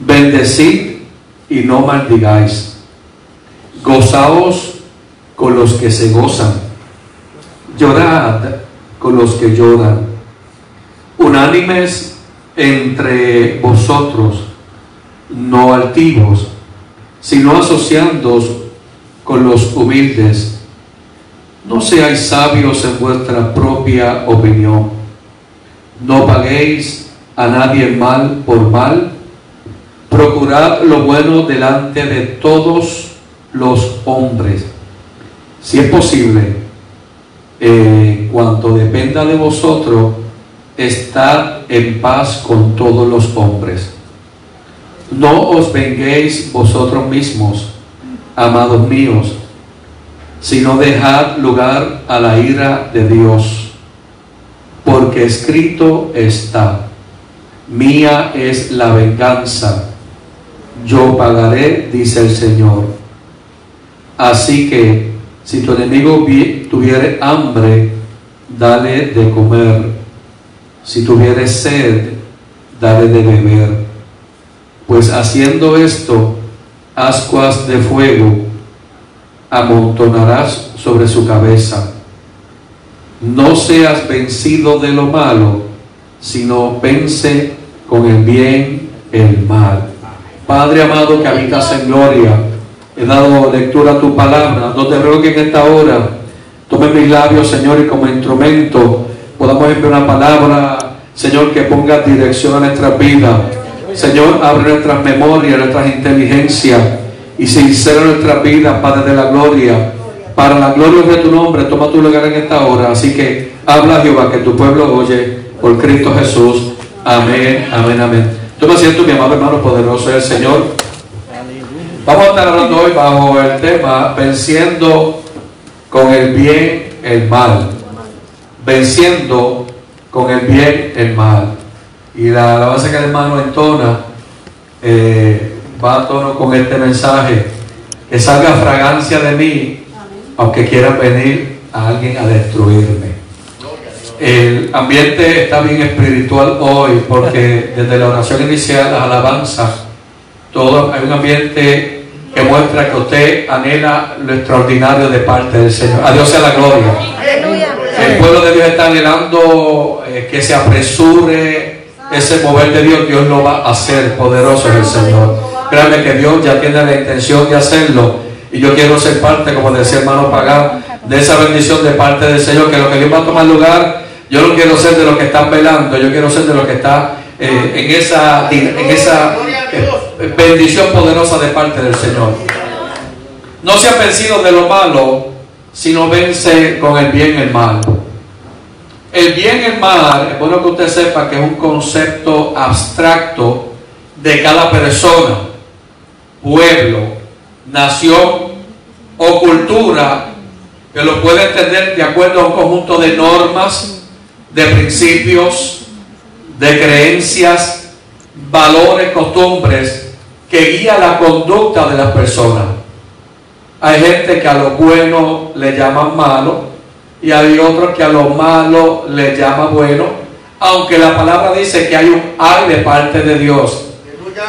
Bendecid y no maldigáis. Gozaos con los que se gozan. Llorad con los que lloran. Unánimes entre vosotros, no altivos, sino asociándoos con los humildes. No seáis sabios en vuestra propia opinión. No paguéis a nadie mal por mal. Procurad lo bueno delante de todos los hombres. Si es posible, eh, cuanto dependa de vosotros, estad en paz con todos los hombres. No os venguéis vosotros mismos, amados míos, sino dejad lugar a la ira de Dios, porque escrito está, mía es la venganza, yo pagaré, dice el Señor. Así que si tu enemigo tuviere hambre, dale de comer. Si tuviere sed, dale de beber. Pues haciendo esto, ascuas de fuego amontonarás sobre su cabeza. No seas vencido de lo malo, sino vence con el bien el mal. Padre amado que habitas en gloria, he dado lectura a tu palabra, donde ruego que en esta hora tome mis labios, Señor, y como instrumento podamos enviar una palabra, Señor, que ponga dirección a nuestra vida. Señor, abre nuestras memorias, nuestras inteligencias y sincera nuestra vida, Padre de la gloria. Para la gloria de tu nombre, toma tu lugar en esta hora. Así que habla Jehová, que tu pueblo oye por Cristo Jesús. Amén, amén, amén. Toma asiento, mi amado hermano poderoso, el Señor. Vamos a estar hablando hoy bajo el tema venciendo con el bien el mal. Venciendo con el bien el mal. Y la, base que el hermano entona eh, va a tono con este mensaje. Que salga fragancia de mí, aunque quiera venir a alguien a destruirme. El ambiente está bien espiritual hoy porque desde la oración inicial, la alabanza, todo hay un ambiente que muestra que usted anhela lo extraordinario de parte del Señor. A Dios sea la gloria. El pueblo de Dios está anhelando eh, que se apresure ese mover de Dios. Dios lo va a hacer. Poderoso es el Señor. Créanme que Dios ya tiene la intención de hacerlo. Y yo quiero ser parte, como decía hermano Pagán, de esa bendición de parte del Señor. Que lo que Dios va a tomar lugar yo no quiero ser de los que están velando, yo quiero ser de los que están eh, en esa, en esa eh, bendición poderosa de parte del Señor. No se ha vencido de lo malo, sino vence con el bien el mal. El bien y el mal, es bueno que usted sepa que es un concepto abstracto de cada persona, pueblo, nación o cultura que lo puede entender de acuerdo a un conjunto de normas, de principios, de creencias, valores, costumbres que guía la conducta de las personas. Hay gente que a lo bueno le llaman malo y hay otros que a lo malo le llaman bueno, aunque la palabra dice que hay un ay de parte de Dios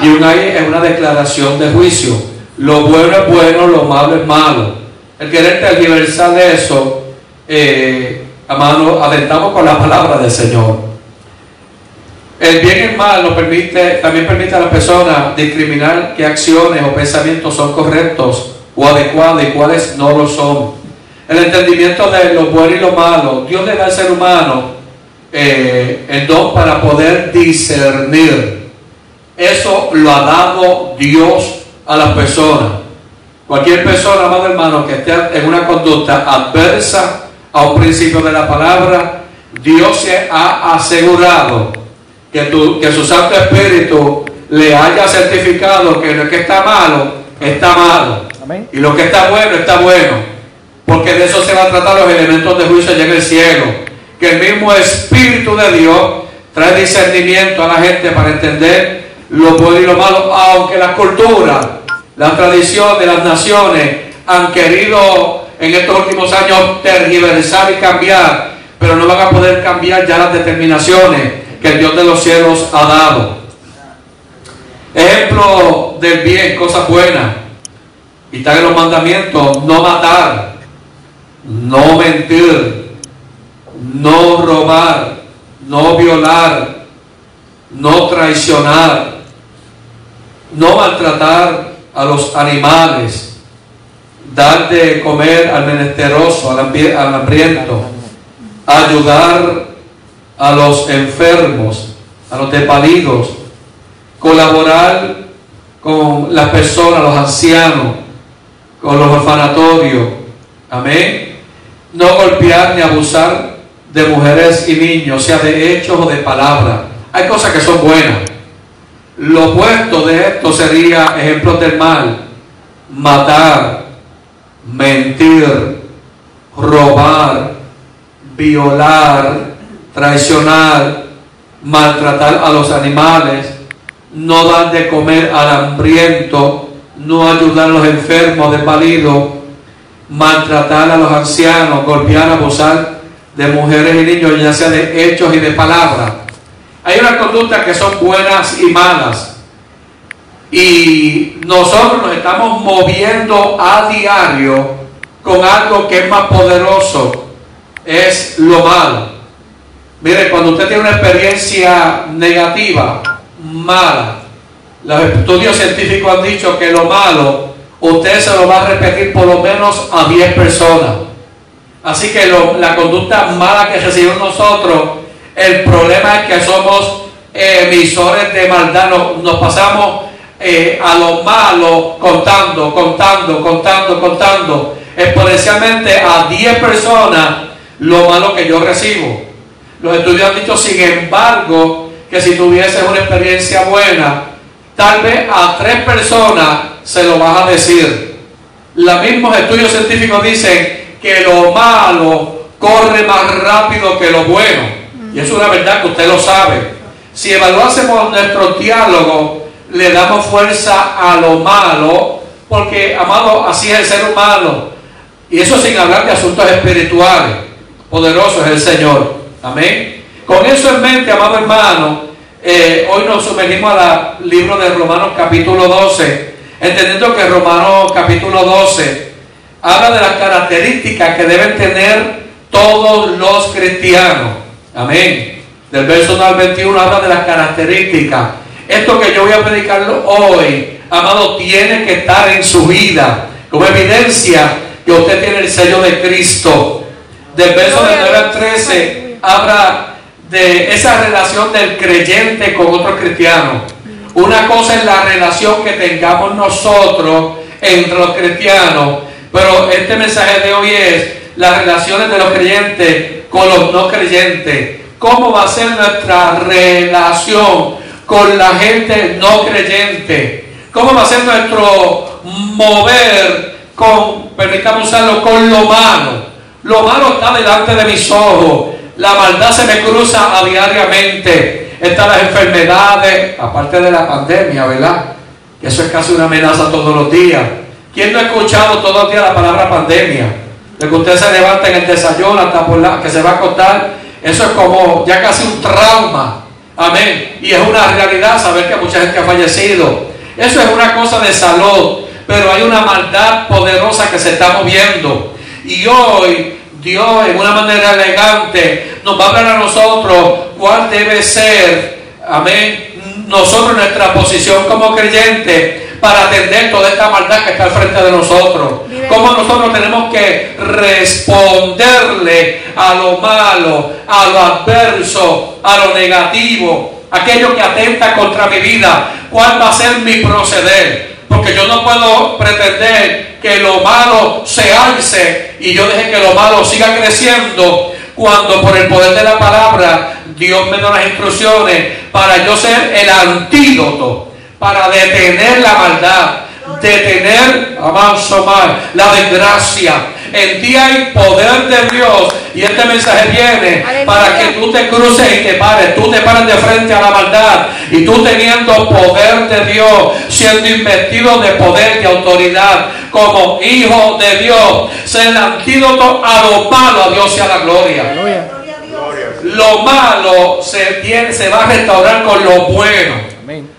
y un ay es una declaración de juicio. Lo bueno es bueno, lo malo es malo. El querer tergiversar eso eh, Amado, adentramos con la palabra del Señor. El bien y el mal nos permite, también permite a la persona discriminar qué acciones o pensamientos son correctos o adecuados y cuáles no lo son. El entendimiento de lo bueno y lo malo. Dios le da al ser humano eh, el don para poder discernir. Eso lo ha dado Dios a las personas. Cualquier persona, amado hermano, que esté en una conducta adversa a un principio de la palabra, Dios se ha asegurado que, que su Santo Espíritu le haya certificado que lo que está malo, está malo. Y lo que está bueno, está bueno. Porque de eso se van a tratar los elementos de juicio allá en el cielo. Que el mismo Espíritu de Dios trae discernimiento a la gente para entender lo bueno y lo malo, aunque la cultura, la tradición de las naciones han querido en estos últimos años tergiversar y cambiar, pero no van a poder cambiar ya las determinaciones que el Dios de los cielos ha dado. Ejemplo del bien, cosas buenas. Y están en los mandamientos, no matar, no mentir, no robar, no violar, no traicionar, no maltratar a los animales, dar de comer al menesteroso, al, al hambriento, ayudar a los enfermos, a los desvalidos, colaborar con las personas, los ancianos, con los orfanatorios, amén. No golpear ni abusar de mujeres y niños, sea de hechos o de palabras. Hay cosas que son buenas. Lo opuesto de esto sería ejemplos del mal, matar, mentir, robar, violar, traicionar, maltratar a los animales, no dar de comer al hambriento, no ayudar a los enfermos, desvalidos, maltratar a los ancianos, golpear, abusar de mujeres y niños, ya sea de hechos y de palabras. Hay unas conductas que son buenas y malas. Y nosotros nos estamos moviendo a diario con algo que es más poderoso, es lo malo. Mire, cuando usted tiene una experiencia negativa, mala, los estudios científicos han dicho que lo malo, usted se lo va a repetir por lo menos a 10 personas. Así que lo- la conducta mala que recibimos nosotros, el problema es que somos emisores de maldad, nos, nos pasamos eh, a lo malo contando, contando, contando, contando, exponencialmente a 10 personas lo malo que yo recibo. Los estudios han dicho, sin embargo, que si tuvieses una experiencia buena, tal vez a tres personas se lo vas a decir. Los mismos estudios científicos dicen que lo malo corre más rápido que lo bueno. Y es una verdad que usted lo sabe. Si evaluásemos nuestro diálogo, le damos fuerza a lo malo, porque, amado, así es el ser humano. Y eso sin hablar de asuntos espirituales. Poderoso es el Señor. Amén. Con eso en mente, amado hermano, eh, hoy nos sumergimos al libro de Romanos capítulo 12, entendiendo que Romanos capítulo 12 habla de las características que deben tener todos los cristianos. Amén. Del verso 1 al 21 habla de las características. Esto que yo voy a predicarlo hoy, amado, tiene que estar en su vida como evidencia que usted tiene el sello de Cristo. Del verso del 9 al 13 habla de esa relación del creyente con otro cristiano. Una cosa es la relación que tengamos nosotros entre los cristianos, pero este mensaje de hoy es las relaciones de los creyentes con los no creyentes. ¿Cómo va a ser nuestra relación con la gente no creyente? ¿Cómo va a ser nuestro mover con, permítame usarlo, con lo malo? Lo malo está delante de mis ojos. La maldad se me cruza a diariamente. Están las enfermedades, aparte de la pandemia, ¿verdad? Eso es casi una amenaza todos los días. ¿Quién no ha escuchado todos los días la palabra pandemia? De que usted se levanta en el desayuno hasta por la que se va a acostar. Eso es como ya casi un trauma. Amén. Y es una realidad saber que mucha gente ha fallecido. Eso es una cosa de salud. Pero hay una maldad poderosa que se está moviendo. Y hoy Dios en una manera elegante nos va a hablar a nosotros cuál debe ser, amén, nosotros nuestra posición como creyentes para atender toda esta maldad que está al frente de nosotros. Cómo nosotros tenemos que responderle a lo malo, a lo adverso, a lo negativo, aquello que atenta contra mi vida. ¿Cuál va a ser mi proceder? Porque yo no puedo pretender que lo malo se alce y yo deje que lo malo siga creciendo cuando por el poder de la palabra Dios me da las instrucciones para yo ser el antídoto, para detener la maldad, detener, avanzo mal, la desgracia. En ti hay poder de Dios y este mensaje viene Aleluya. para que tú te cruces y te pares, tú te pares de frente a la maldad y tú teniendo poder de Dios, siendo investido de poder y autoridad como hijo de Dios, ser el antídoto a lo malo, a Dios sea la gloria. Aleluya. Lo malo se, tiene, se va a restaurar con lo bueno.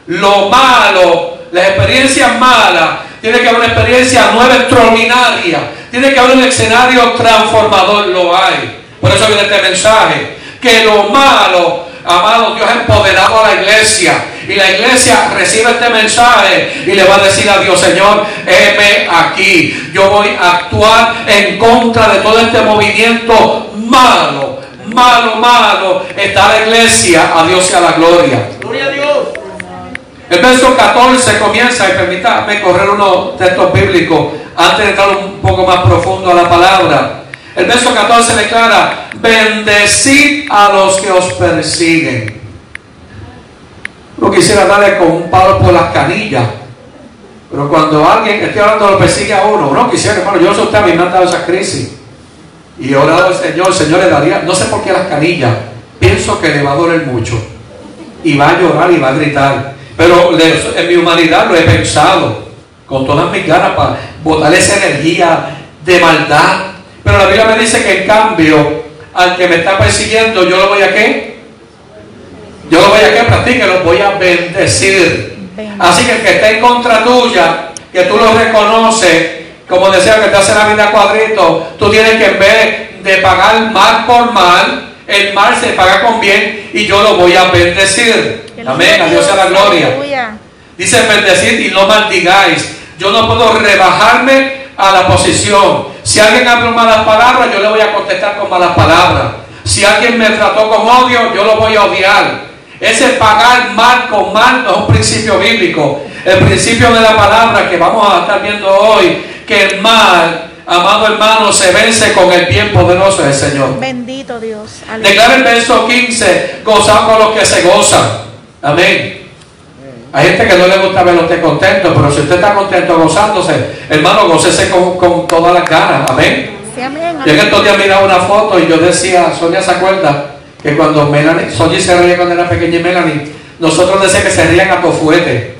Lo malo las experiencias malas, tiene que haber una experiencia nueva, extraordinaria. Tiene que haber un escenario transformador, lo hay. Por eso viene este mensaje. Que lo malo, amado, Dios ha empoderado a la iglesia. Y la iglesia recibe este mensaje y le va a decir a Dios, Señor, heme aquí. Yo voy a actuar en contra de todo este movimiento malo. Malo, malo. Está la iglesia. A Dios sea la gloria. Gloria a Dios. El verso 14 comienza, y permítame correr unos textos bíblicos antes de entrar un poco más profundo a la palabra. El verso 14 declara, bendecid a los que os persiguen. No quisiera darle con un palo por las canillas. Pero cuando alguien, estoy hablando, lo persigue a uno, no quisiera, hermano, yo sé usted, a mí me han dado esa crisis. Y he orado al Señor, el Señor le daría, no sé por qué las canillas, pienso que le va a doler mucho. Y va a llorar y va a gritar. Pero en mi humanidad lo he pensado con todas mis ganas para botar esa energía de maldad. Pero la Biblia me dice que en cambio, al que me está persiguiendo, yo lo voy a qué? Yo lo voy a qué? Practique, lo voy a bendecir. Así que el que esté en contra tuya, que tú lo reconoces, como decía que te hace la vida cuadrito, tú tienes que en vez de pagar mal por mal, el mal se paga con bien y yo lo voy a bendecir. Amén, a Dios sea la gloria. Dice bendecir y no maldigáis. Yo no puedo rebajarme a la posición. Si alguien habla malas palabras, yo le voy a contestar con malas palabras. Si alguien me trató con odio, yo lo voy a odiar. Ese pagar mal con mal no es un principio bíblico. El principio de la palabra que vamos a estar viendo hoy, que el mal amado hermano, se vence con el bien poderoso del Señor. Bendito Dios. Declara el verso 15, gozad con los que se gozan. Amén. Hay gente que no le gusta verlo usted contento, pero si usted está contento gozándose, hermano, gócese con, con todas las ganas. Amén. Sí, amén, Yo en estos días miraba una foto y yo decía, Sonia se acuerda que cuando Melanie, Sonia se reía cuando era pequeña y Melanie, nosotros decíamos que se rían a tofuete,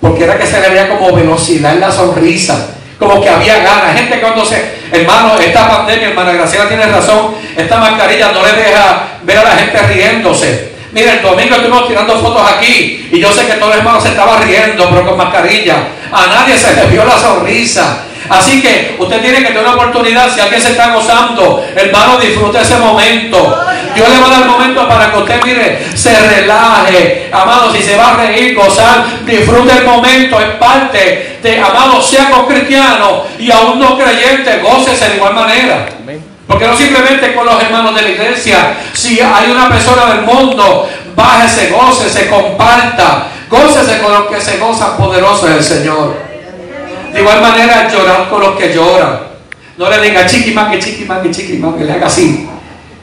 porque era que se le veía como velocidad en la sonrisa como que había ganas. Gente cuando se, hermano, esta pandemia, hermana Graciela tiene razón, esta mascarilla no le deja ver a la gente riéndose. Mira, el domingo estuvimos tirando fotos aquí y yo sé que todos los hermanos se estaban riendo, pero con mascarilla. A nadie se le vio la sonrisa. Así que usted tiene que tener una oportunidad, si alguien se está gozando, hermano, disfrute ese momento. Dios le va a dar momento para que usted, mire, se relaje. Amado, si se va a reír, gozar, disfrute el momento, es parte de, amado, sea con cristiano y aún no creyente, gócese de igual manera. Porque no simplemente con los hermanos de la iglesia, si hay una persona del mundo, bájese, gócese, comparta, gócese con los que se gozan poderosos del Señor. De igual manera, llorar con los que lloran. No le diga chiquimangue, chiquimangue, chiquimangue, le haga así.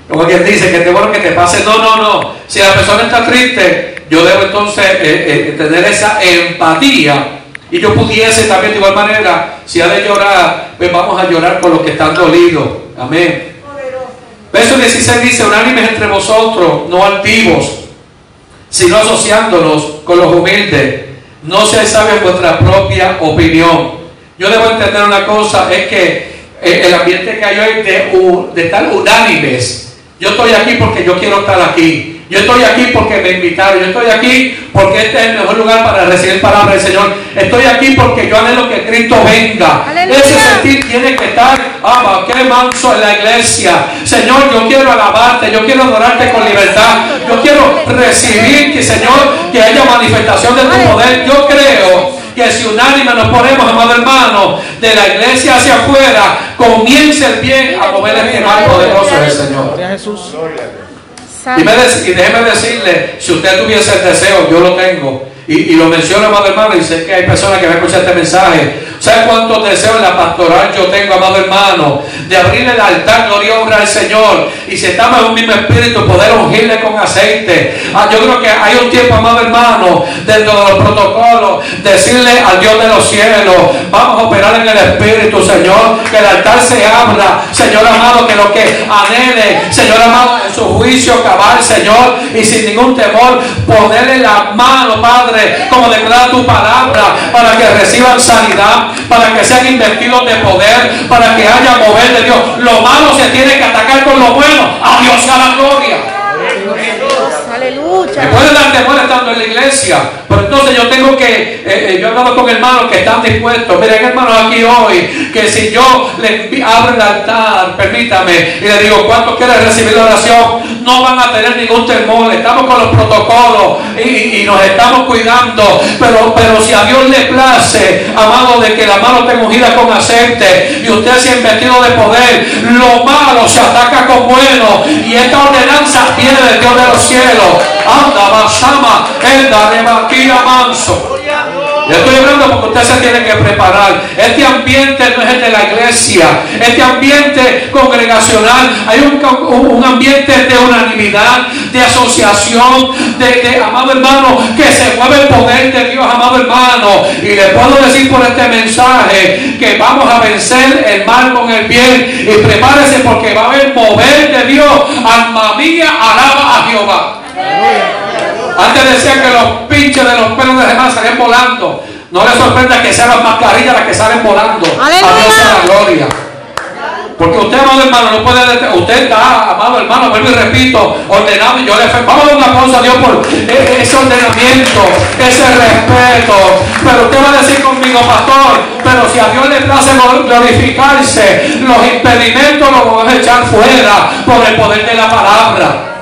Como quien dice, que te bueno que te pase. No, no, no. Si la persona está triste, yo debo entonces eh, eh, tener esa empatía. Y yo pudiese también de igual manera, si ha de llorar, pues vamos a llorar con los que están dolidos. Amén. Verso 16 dice, unánimes entre vosotros, no altivos, sino asociándonos con los humildes. No se sabe vuestra propia opinión. Yo debo entender una cosa, es que eh, el ambiente que hay hoy de, de estar unánimes. Yo estoy aquí porque yo quiero estar aquí. Yo estoy aquí porque me invitaron. Yo estoy aquí porque este es el mejor lugar para recibir palabra del Señor. Estoy aquí porque yo anhelo que Cristo venga. Ese sentir tiene que estar, ama, qué manso en la iglesia. Señor, yo quiero alabarte, yo quiero adorarte con libertad. Yo quiero recibir que, Señor, que haya manifestación de tu poder. Yo creo que si unánime nos ponemos, amado hermano, de la iglesia hacia afuera, comience el bien a mover el mal poderoso del Señor. Jesús. Y, y déjeme decirle, si usted tuviese el deseo, yo lo tengo, y, lo menciono, amado hermano, y sé que hay personas que van a escuchar este mensaje. ¿Sabe cuántos deseos en la pastoral yo tengo, amado hermano? De abrir el altar, gloria honra al Señor. Y si estamos en un mismo espíritu, poder ungirle con aceite. Ah, yo creo que hay un tiempo, amado hermano, dentro de los protocolos, decirle al Dios de los cielos, vamos a operar en el espíritu, Señor. Que el altar se abra, Señor amado, que lo que anhele, Señor amado, en su juicio cabal, Señor. Y sin ningún temor, ponerle la mano, Padre como declara tu palabra, para que reciban sanidad, para que sean investidos de poder, para que haya mover de Dios. Lo malo se tiene que atacar con lo bueno. A Dios a la gloria. Aleluya. Me puede dar iglesia, pero entonces yo tengo que, eh, eh, yo he hablado con hermanos que están dispuestos. Miren, hermanos aquí hoy, que si yo le abro el altar, permítame, y le digo, ¿cuántos quieren recibir la oración? No van a tener ningún temor. Estamos con los protocolos y, nos estamos cuidando. Pero, pero si a Dios le place, amado, de que la mano esté ungida con aceite y usted se ha investido de poder, lo malo se ataca con bueno. Y esta ordenanza viene del Dios de los cielos. Anda, basama, enda, rebaquía, manso. Estoy hablando porque usted se tiene que preparar. Este ambiente no es el de la iglesia. Este ambiente congregacional. Hay un, un ambiente de unanimidad, de asociación, de, de, amado hermano, que se mueve el poder de Dios, amado hermano. Y le puedo decir por este mensaje que vamos a vencer el mal con el bien. Y prepárese porque va a haber poder de Dios. Alma mía, alaba a Jehová. Antes decía que los pinches de los pelos de demás salían volando. No le sorprenda que sean las mascarillas las que salen volando. A Dios sea la gloria. Porque usted, amado hermano, no puede. Usted está, amado hermano, vuelvo y repito, ordenado. Yo le vamos a dar un aplauso a Dios por e, ese ordenamiento, ese respeto. Pero usted va a decir conmigo, pastor, pero si a Dios le place glorificarse, los impedimentos los vamos a echar fuera por el poder de la palabra.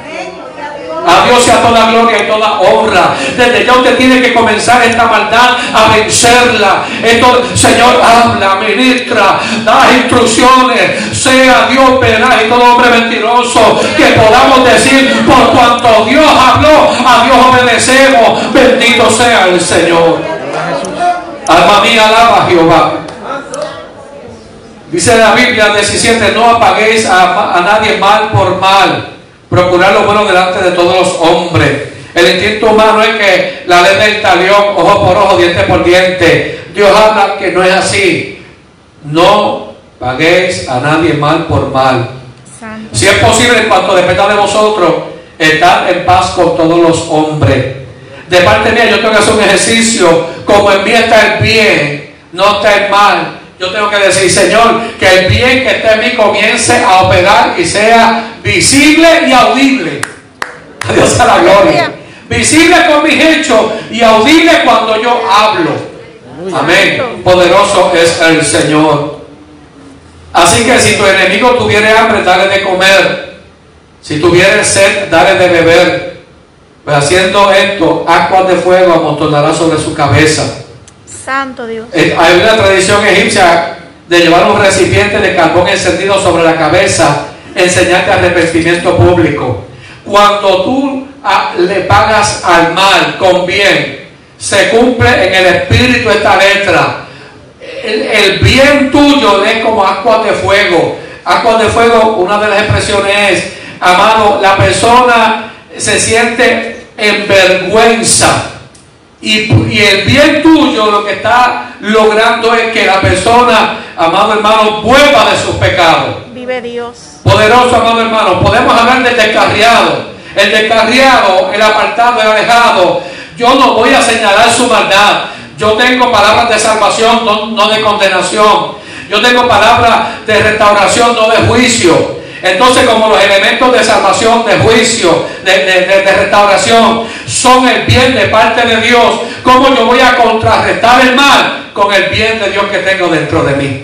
A Dios sea toda gloria y toda honra. Desde ya usted tiene que comenzar esta maldad a vencerla. Esto, Señor, habla, ministra, da instrucciones. Sea Dios penal y todo hombre mentiroso. Que podamos decir, por cuanto Dios habló, a Dios obedecemos. Bendito sea el Señor. Alma mía, alaba a Jehová. Dice la Biblia 17, no apaguéis a nadie mal por mal procurar lo bueno delante de todos los hombres. El instinto humano es que la ley del talión, ojo por ojo, diente por diente. Dios habla que no es así. No paguéis a nadie mal por mal. Si es posible, en cuanto dependa de vosotros, estar en paz con todos los hombres. De parte mía, yo tengo que hacer un ejercicio. Como en mí está el bien, no está el mal yo tengo que decir, Señor, que el bien que está en mí comience a operar y sea visible y audible. A Dios a la gloria. Visible con mis hechos y audible cuando yo hablo. Amén. Poderoso es el Señor. Así que si tu enemigo tuviera hambre, dale de comer. Si tuviera sed, dale de beber. Pues haciendo esto, aguas de fuego amontonará sobre su cabeza. Santo Dios. Eh, hay una tradición egipcia de llevar un recipiente de carbón encendido sobre la cabeza, enseñarte arrepentimiento público. Cuando tú ah, le pagas al mal con bien, se cumple en el espíritu esta letra. El, bien tuyo es como agua de fuego. Agua de fuego, una de las expresiones es, amado, la persona se siente en vergüenza y, el bien tuyo lo que está logrando es que la persona, amado hermano, vuelva de sus pecados. Vive Dios. Poderoso, amado hermano. Podemos hablar del descarriado. El descarriado, el apartado, el alejado. Yo no voy a señalar su maldad. Yo tengo palabras de salvación, no, no de condenación. Yo tengo palabras de restauración, no de juicio. Entonces, como los elementos de salvación, de juicio, de, restauración, son el bien de parte de Dios, ¿cómo yo voy a contrarrestar el mal con el bien de Dios que tengo dentro de mí?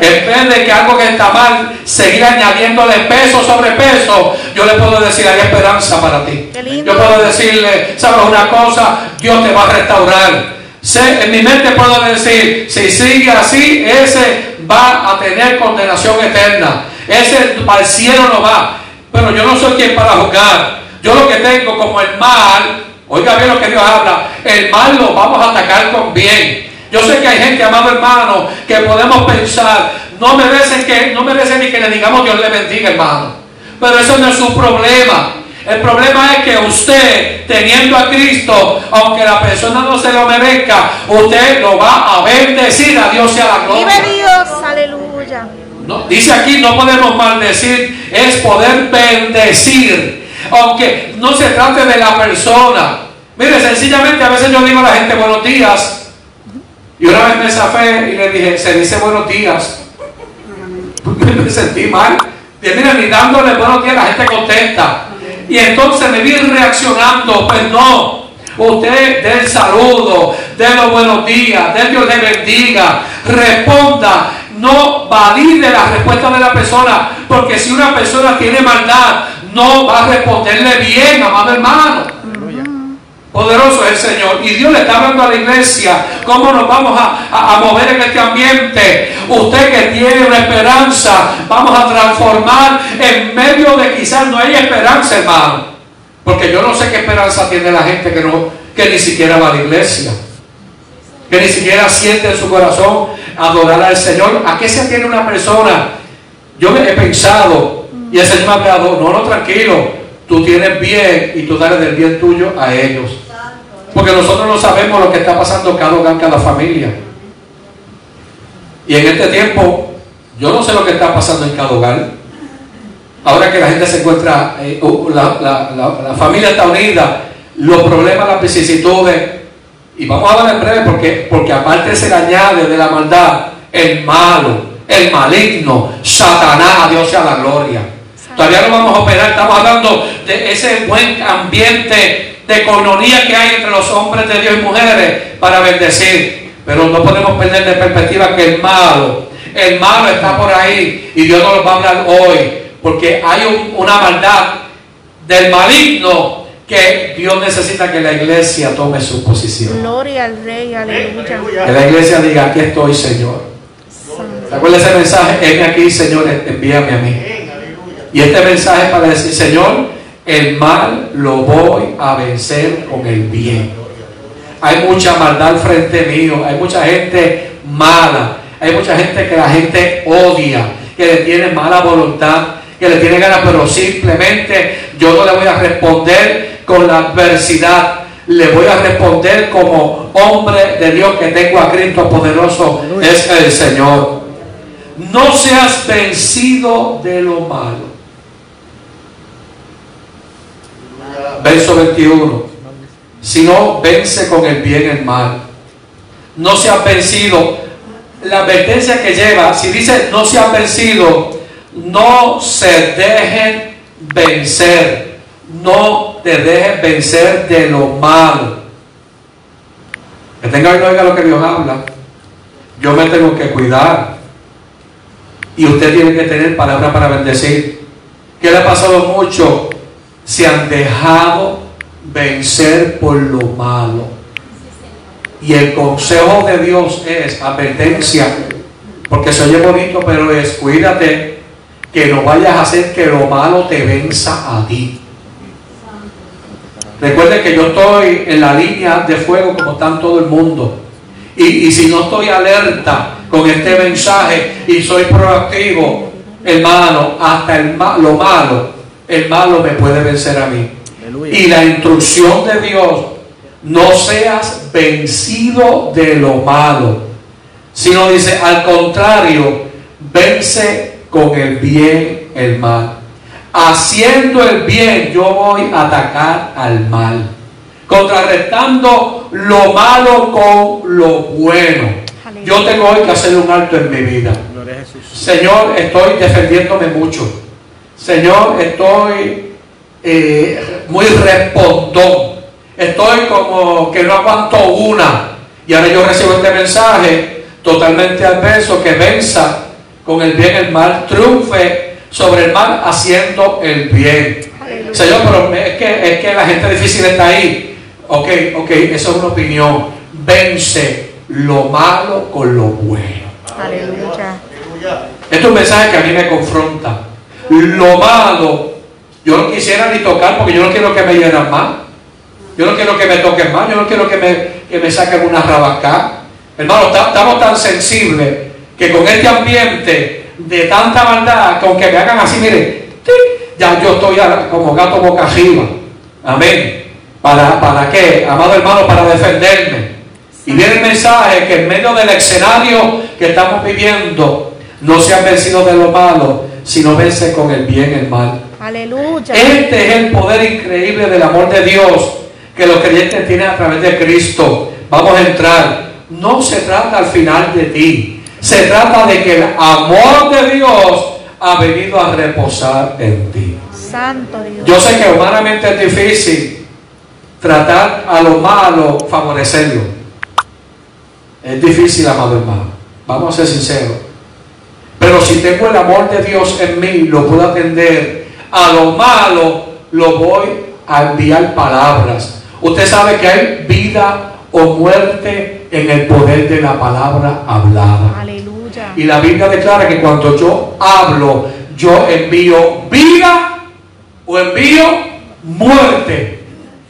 En vez de que algo que está mal, seguir añadiéndole peso sobre peso, yo le puedo decir, hay esperanza para ti. Yo puedo decirle, ¿sabes una cosa? Dios te va a restaurar. En mi mente puedo decir, si sigue así, ese va a tener condenación eterna. Ese para el cielo no va. Pero yo no soy quien para juzgar. Yo lo que tengo como el mal, oiga bien lo que Dios habla, el mal lo vamos a atacar con bien. Yo sé que hay gente, amado hermano, que podemos pensar, no merece que, no merece ni que le digamos Dios le bendiga, hermano. Pero eso no es su problema. El problema es que usted, teniendo a Cristo, aunque la persona no se lo merezca, usted lo va a bendecir. A Dios sea la gloria. Vive Dios, aleluya dice aquí, no podemos maldecir, es poder bendecir. Aunque no se trate de la persona. Mire, sencillamente a veces yo digo a la gente buenos días. Y una vez me zafé y le dije, se dice buenos días. me sentí mal. Y mira, ni dándole buenos días, la gente contesta. Y entonces me vi reaccionando, pues no. Usted dé el saludo, dé los buenos días, dé Dios le bendiga, responda. No valide la respuesta de la persona, porque si una persona tiene maldad, no va a responderle bien, amado hermano. Poderoso es el Señor. Y Dios le está hablando a la iglesia cómo nos vamos a, a, mover en este ambiente. Usted que tiene una esperanza, vamos a transformar en medio de quizás no hay esperanza, hermano. Porque yo no sé qué esperanza tiene la gente que, no, que ni siquiera va a la iglesia. Que ni siquiera siente en su corazón adorar al Señor. ¿A qué se tiene una persona? Yo me he pensado y el Señor me ha no, no, tranquilo tú tienes bien y tú dale del bien tuyo a ellos. Porque nosotros no sabemos lo que está pasando cada hogar, cada familia. Y en este tiempo, yo no sé lo que está pasando en cada hogar. Ahora que la gente se encuentra, eh, uh, la, familia está unida, los problemas, las vicisitudes, y vamos a hablar en breve porque, porque aparte se le añade de la maldad el malo, el maligno, Satanás, a Dios sea la gloria. Todavía no vamos a operar, estamos hablando de ese buen ambiente de economía que hay entre los hombres de Dios y mujeres para bendecir. Pero no podemos perder de perspectiva que el malo, el malo está por ahí y Dios no lo va a hablar hoy, porque hay una maldad del maligno que Dios necesita que la iglesia tome su posición. Gloria al Rey, aleluya. Que la iglesia diga, aquí estoy, Señor. ¿Recuerda ese mensaje? Heme aquí, Señor, envíame a mí. Y este mensaje para decir, Señor, el mal lo voy a vencer con el bien. Hay mucha maldad al frente mío, hay mucha gente mala, hay mucha gente que la gente odia, que le tiene mala voluntad, que le tiene ganas, pero simplemente yo no le voy a responder con la adversidad, le voy a responder como hombre de Dios que tengo a Cristo poderoso, es el Señor. No seas vencido de lo malo verso 21. Si no, vence con el bien el mal. No se ha vencido. La advertencia que lleva, si dice no se ha vencido, no se dejen vencer. No te dejen vencer de lo malo. Que tenga que oiga lo que Dios habla. Yo me tengo que cuidar. Y usted tiene que tener palabra para bendecir. ¿Qué le ha pasado mucho? se han dejado vencer por lo malo. Y el consejo de Dios es advertencia, porque se oye bonito, pero es cuídate que no vayas a hacer que lo malo te venza a ti. Recuerde que yo estoy en la línea de fuego como está todo el mundo. Y, y si no estoy alerta con este mensaje y soy proactivo, hermano, hasta el, lo malo el malo me puede vencer a mí. Y la instrucción de Dios, no seas vencido de lo malo, sino dice, al contrario, vence con el bien el mal. Haciendo el bien, yo voy a atacar al mal, contrarrestando lo malo con lo bueno. Yo tengo hoy que hacer un alto en mi vida. Señor, estoy defendiéndome mucho Señor, estoy eh, muy respondón. Estoy como que no aguanto una. Y ahora yo recibo este mensaje totalmente adverso que venza con el bien el mal, triunfe sobre el mal haciendo el bien. Señor, pero es que, es que la gente difícil está ahí. Ok, ok, eso es una opinión. Vence lo malo con lo bueno. Aleluya. Este es un mensaje que a mí me confronta lo malo, yo no quisiera ni tocar porque yo no quiero que me hieran más. Yo no quiero que me toquen más, yo no quiero que me, que me saquen una rabacá. Hermano, estamos tan sensibles que con este ambiente de tanta maldad, con que me hagan así, mire, ya yo estoy como gato boca arriba. Amén. ¿Para, ¿Para qué? Amado hermano, para defenderme. Y viene el mensaje que en medio del escenario que estamos viviendo, no se han vencido de lo malo, sino vence con el bien el mal. Aleluya. Este es el poder increíble del amor de Dios que los creyentes tienen a través de Cristo. Vamos a entrar. No se trata al final de ti. Se trata de que el amor de Dios ha venido a reposar en ti. Santo Dios. Yo sé que humanamente es difícil. tratar a lo malo, favorecerlo. Es difícil, amado hermano. Vamos a ser sinceros. Pero si tengo el amor de Dios en mí, lo puedo atender. A lo malo, lo voy a enviar palabras. Usted sabe que hay vida o muerte en el poder de la palabra hablada. Aleluya. Y la Biblia declara que cuando yo hablo, yo envío vida o envío muerte.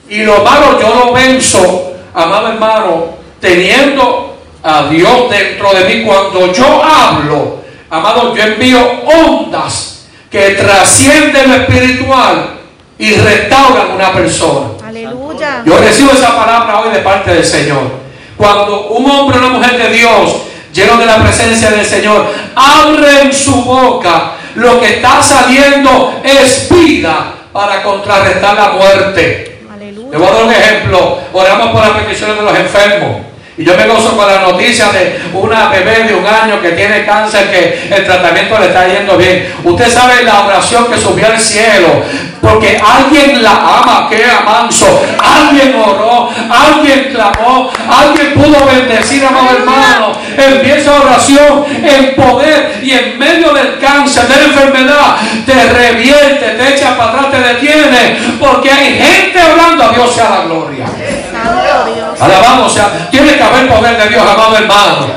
Y lo malo yo lo venzo, amado hermano, teniendo a Dios dentro de mí. Cuando yo hablo, amado, yo envío ondas que trascienden lo espiritual y restauran una persona. Aleluya. Yo recibo esa palabra hoy de parte del Señor. Cuando un hombre o una mujer de Dios, lleno de la presencia del Señor, abre en su boca, lo que está saliendo es vida para contrarrestar la muerte. Le voy a dar un ejemplo. Oramos por las peticiones de los enfermos. Y yo me gozo con la noticia de una bebé de un año que tiene cáncer, que el tratamiento le está yendo bien. Usted sabe la oración que subió al cielo, porque alguien la ama, que amanso. Alguien oró, alguien clamó, alguien pudo bendecir, amado hermano. Empieza oración en poder y en medio del cáncer, de la enfermedad, te revierte, te echa para atrás, te detiene, porque hay gente orando a Dios sea la gloria. Alabamos, o sea, tiene que haber poder de Dios, amado hermano.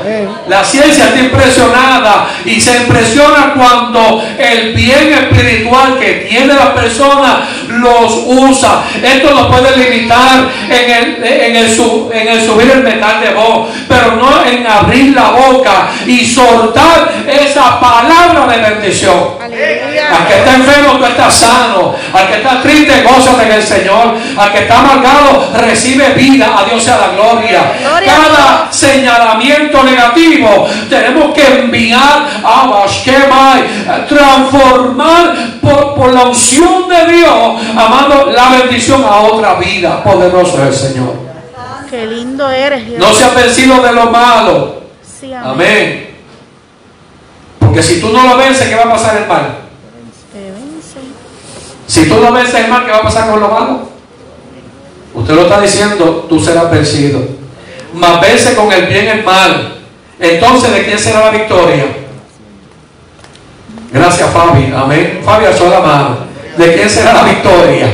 La ciencia está impresionada y se impresiona cuando el bien espiritual que tiene la persona los usa. Esto lo puede limitar en el, en el, en el subir el metal de voz, pero no en abrir la boca y soltar esa palabra de bendición. Al que está enfermo, tú estás sano. Al que está triste, gózate en el Señor. Al que está amargado, recibe vida. A Dios sea la gloria. Cada señalamiento negativo tenemos que enviar a Bashkemai, transformar por, por la unción de Dios, amando la bendición a otra vida. Poderoso es el Señor. Qué lindo eres, Dios. No se ha vencido de lo malo. Sí, amén. Amén. Porque si tú no lo vences, ¿qué va a pasar el mal? Si tú no vences el mal, ¿qué va a pasar con lo malo? Usted lo está diciendo, tú serás vencido. Mas vence con el bien el mal. Entonces, ¿de quién será la victoria? Gracias, Fabi. Amén. Fabi alzó la mano. ¿De quién será la victoria?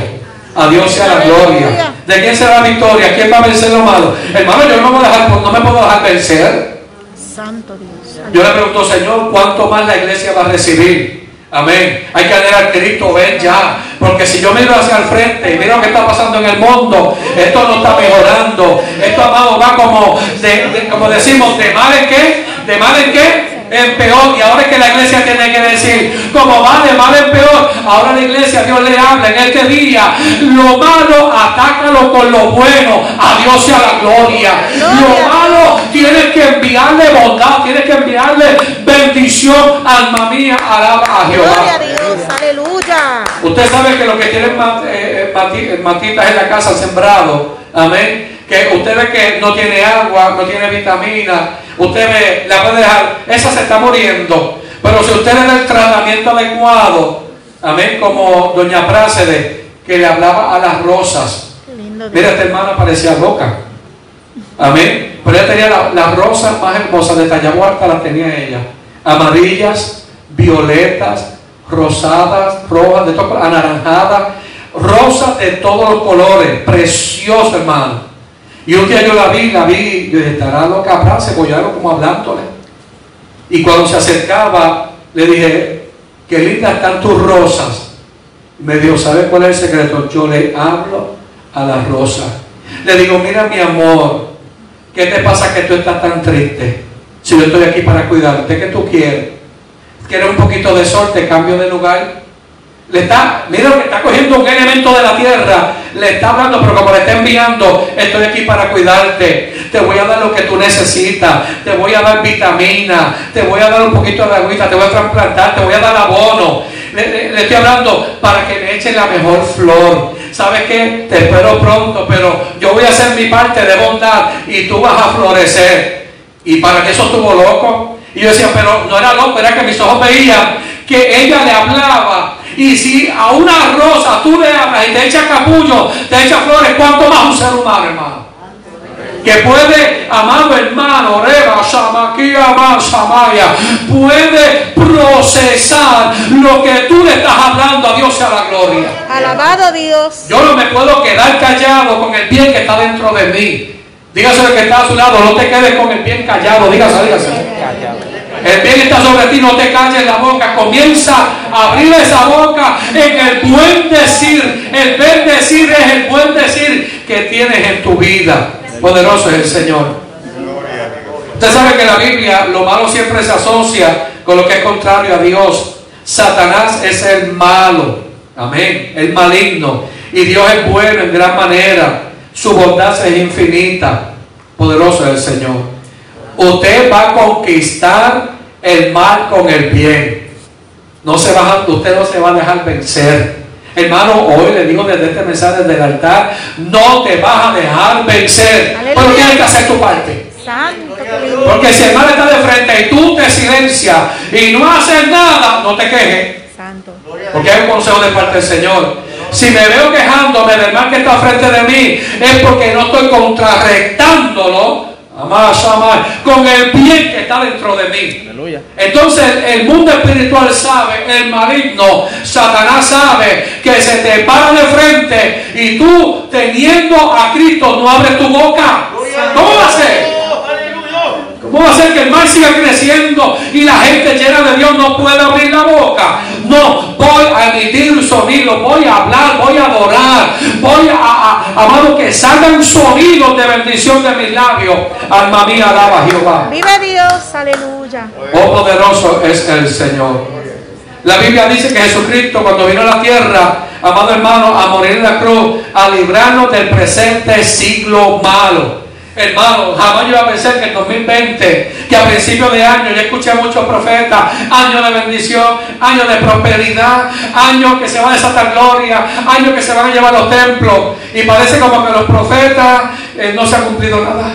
A Dios sea la gloria. ¿De quién será la victoria? ¿Quién va a vencer lo malo? Hermano, yo no me, dejar, no me puedo dejar vencer. Santo Dios. Yo le pregunto, Señor, ¿cuánto más la iglesia va a recibir? Amén. Hay que tener a Cristo, ven ya. Porque si yo miro hacia el frente y miro lo que está pasando en el mundo, esto no está mejorando. Esto, amado, va como, de, de- como decimos, de mal en qué, de mal en qué, en peor. Y ahora es que la iglesia tiene que decir, como va de mal en peor, ahora la iglesia, Dios le habla en este día. Lo malo, atácalo con lo bueno. A Dios sea la gloria. Lo malo, tienes que enviarle bondad, tienes que enviarle bendición. Alma mía, alaba a Gloria a Jehová. Dios. Usted sabe que los que tienen ma- eh, mati- matitas en la casa sembrado, amén, que usted ve que no tiene agua, no tiene vitamina, usted ve, la puede dejar, esa se está muriendo. Pero si usted le da el tratamiento adecuado, amén, como doña Prácede, que le hablaba a las rosas. Mira, esta hermana parecía loca. Amén. Pero ella tenía la- las rosas más hermosas de Tallahuarta, las tenía ella. Amarillas, violetas, rosadas, rojas, de todo, anaranjadas, rosas de todos los colores. Preciosa, hermano. Y un día yo la vi, la vi, yo dije, estará loca, habrá cebollado como hablándole. Y cuando se acercaba, le dije, qué lindas están tus rosas. Me dijo, ¿sabe cuál es el secreto? Yo le hablo a las rosas. Le digo, mira mi amor, ¿qué te pasa que tú estás tan triste? Si yo estoy aquí para cuidarte, ¿qué tú quieres? ¿Quieres un poquito de sol? ¿Te cambio de lugar? Le está, mira lo que está cogiendo un elemento de la tierra, le está hablando, pero como le está enviando, estoy aquí para cuidarte. Te voy a dar lo que tú necesitas, te voy a dar vitamina, te voy a dar un poquito de agüita, te voy a trasplantar, te voy a dar abono. Le, estoy hablando para que me eche la mejor flor. ¿Sabes qué? Te espero pronto, pero yo voy a hacer mi parte de bondad y tú vas a florecer. Y para que eso estuvo loco. Y yo decía, pero no era loco, era que mis ojos veían que ella le hablaba Y si a una rosa tú le hablas y te echa capullo, te echa flores, ¿cuánto más un ser humano, hermano? Que puede, amado hermano, Reba, Shamakia, Samaya, puede procesar lo que tú le estás hablando a Dios y a la gloria. Alabado Dios. Yo no me puedo quedar callado con el bien que está dentro de mí. Dígase al que está a su lado, no te quedes con el bien callado, dígase, dígase. El bien está sobre ti, no te calles la boca. Comienza a abrir esa boca en el buen decir. El buen decir es el buen decir que tienes en tu vida. Poderoso es el Señor. Usted sabe que en la Biblia lo malo siempre se asocia con lo que es contrario a Dios. Satanás es el malo. Amén. El maligno. Y Dios es bueno en gran manera. Su bondad es infinita. Poderoso es el Señor. Usted va a conquistar el mal con el bien. No se va, usted no se va a dejar vencer. Hermano, hoy le digo desde este mensaje del altar, no te vas a dejar vencer. Pero tienes que hacer tu parte. Santo. Porque si el mal está de frente y tú te silencias y no haces nada, no te quejes. Santo. Porque hay un consejo de parte del Señor. Si me veo quejándome del mal que está frente de mí, es porque no estoy amás, con el bien que está dentro de mí. Aleluya. Entonces el mundo espiritual sabe, el maligno, Satanás sabe que se te para de frente y tú teniendo a Cristo no abres tu boca. ¿Cómo va a ser? ¿Cómo va a ser que el mal siga creciendo y la gente llena de Dios no pueda abrir la boca? No, voy a emitir un sonido, voy a hablar, voy a adorar, voy a, a- amado, que salgan sonidos de bendición de mis labios. Alma mía, alaba a Jehová. Vive Dios, aleluya. Oh poderoso es el Señor. La Biblia dice que Jesucristo cuando vino a la tierra, amado hermano, a morir en la cruz, a librarnos del presente siglo malo. Hermano, jamás yo iba a pensar que en 2020, que a principios de año, yo escuché a muchos profetas, años de bendición, años de prosperidad, años que se va a desatar gloria, años que se van a llevar los templos, y parece como que los profetas eh, no se ha cumplido nada.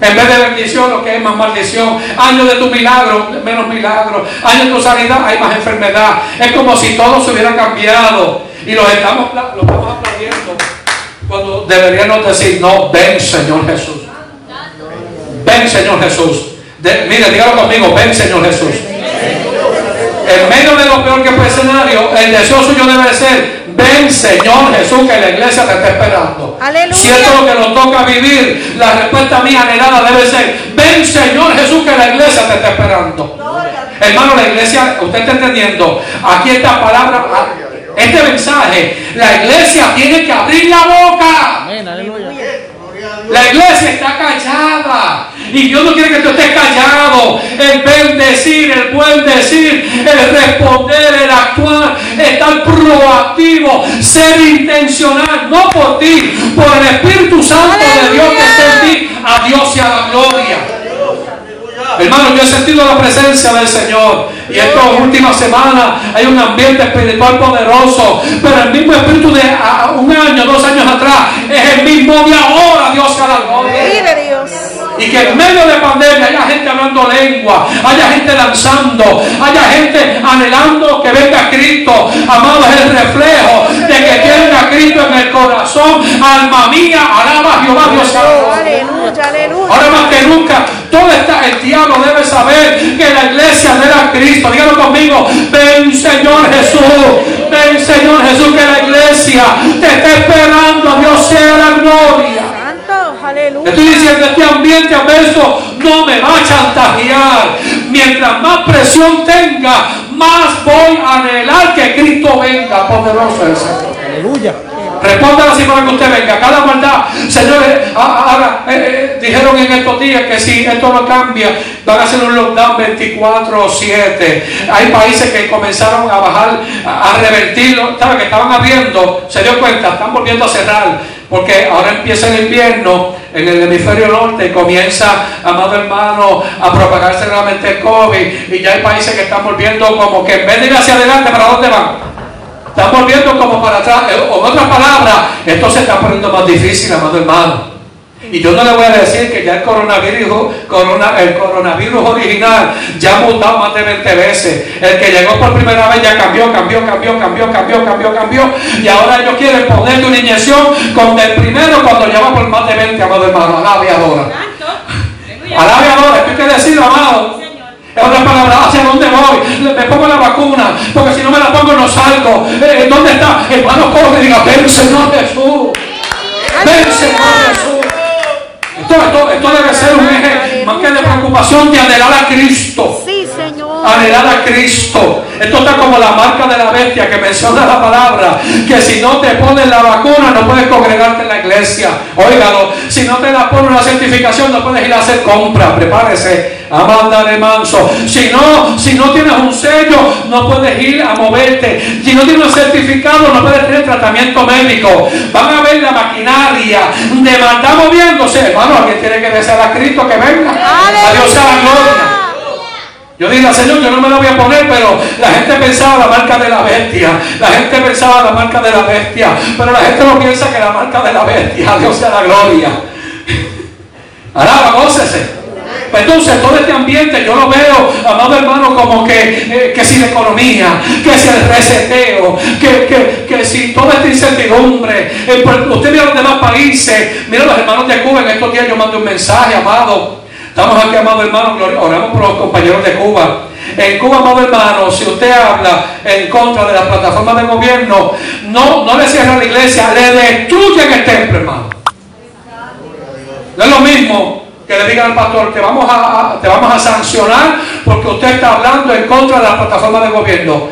En vez de bendición, lo que es más maldición. Años de tu milagro, menos milagro. Años de tu sanidad, hay más enfermedad. Es como si todo se hubiera cambiado. Y los estamos, los estamos aplaudiendo. Cuando deberíamos decir, no, ven Señor Jesús. Ven Señor Jesús. De- mire, dígalo conmigo, ven Señor Jesús. En medio de lo peor que fue el escenario, el deseo suyo debe ser, ven Señor Jesús, que la iglesia te está esperando. Aleluya. Si esto es lo que nos toca vivir, la respuesta mía anhelada debe ser, ven Señor Jesús, que la iglesia te está esperando. Hermano, la iglesia, usted está entendiendo, aquí esta palabra, este mensaje, la iglesia tiene que abrir la boca. Amén, aleluya. La iglesia está callada. Y Dios no quiere que tú estés callado. El bendecir, el buen decir, el responder, el actuar, estar proactivo, ser intencional, no por ti, por el Espíritu Santo de Dios que está en ti, a Dios y a la gloria. Hermano, yo he sentido la presencia del Señor. Y estas últimas semanas hay un ambiente espiritual poderoso, pero el mismo espíritu de a- un año, dos años atrás es el mismo de ahora, Dios la gloria. Y que en medio de pandemia haya gente hablando lengua, haya gente danzando, haya gente anhelando que venga Cristo. Amado, es el reflejo de que tienen a Cristo en el corazón. Alma mía, alaba a Jehová, Dios. Ahora más que nunca, todo está, el diablo debe saber que la iglesia no era Cristo. Dígalo conmigo, ven Señor Jesús, ven Señor Jesús, que la iglesia te está esperando. Dios sea la gloria. Aleluya. Estoy diciendo, este ambiente adverso no me va a chantajear. Mientras más presión tenga, más voy a anhelar que Cristo venga. Poderoso es el Señor. Aleluya. Responda así para que usted venga. Cada maldad, señores, ahora eh, eh, dijeron en estos días que si esto no cambia, van a hacer un lockdown 24-7. Hay países que comenzaron a bajar, a, a revertirlo. ¿Sabe? Que estaban abriendo, se dio cuenta, están volviendo a cerrar. Porque ahora empieza el invierno en el hemisferio norte y comienza, amado hermano, a propagarse realmente el COVID. Y ya hay países que están volviendo como que en vez de ir hacia adelante, ¿para dónde van? Están volviendo como para atrás. Eh, En otras palabras, esto se está poniendo más difícil, amado hermano. Y yo no le voy a decir que ya el coronavirus, corona, el coronavirus original ya ha mutado más de 20 veces. El que llegó por primera vez ya cambió, cambió, cambió, cambió, cambió, cambió, cambió. Y ahora ellos quieren ponerle una inyección con el primero cuando lleva por más de 20, amado hermano. Alabe ahora. Alabe ahora. Esto hay que decirlo, amado. En otras palabras, ¿hacia dónde voy? Me pongo la vacuna, porque si no me la pongo no salgo. Eh, ¿Dónde está? Hermano, corre y diga, ven Señor Jesús. Ven Señor Jesús. Esto, esto, debe ser un eje más que de preocupación de anhelar a Cristo. Anhelar a Cristo. Esto está como la marca de la bestia que menciona la palabra. Que si no te pones la vacuna no puedes congregarte en la iglesia. Óigalo. Si no te la pones la certificación no puedes ir a hacer compra. Prepárese. Amanda de manso. Si no, si no tienes un sello, no puedes ir a moverte. Si no tienes un certificado, no puedes tener tratamiento médico. Van a ver la maquinaria de está moviéndose. Hermano, alguien tiene que desear a Cristo que venga. A Dios sea la gloria. Yo dije, Señor, yo no me la voy a poner, pero la gente pensaba la marca de la bestia. La gente pensaba la marca de la bestia. Pero la gente no piensa que la marca de la bestia. Dios sea la gloria. Alaba, gócese. Pues entonces todo este ambiente yo lo veo, amado hermano, como que, eh, que si economía, que si el reseteo, que, que, que si toda esta incertidumbre. Eh, pues, usted mira los demás países, mira los hermanos de Cuba, en estos días yo mandé un mensaje, amado. Estamos aquí, amado hermano, oramos por los compañeros de Cuba. En Cuba, amado hermano, si usted habla en contra de la plataforma de gobierno, no, no le cierran la iglesia, le destruyen el templo, hermano. No es lo mismo que le digan al pastor, te vamos a, te vamos a sancionar porque usted está hablando en contra de la plataforma de gobierno.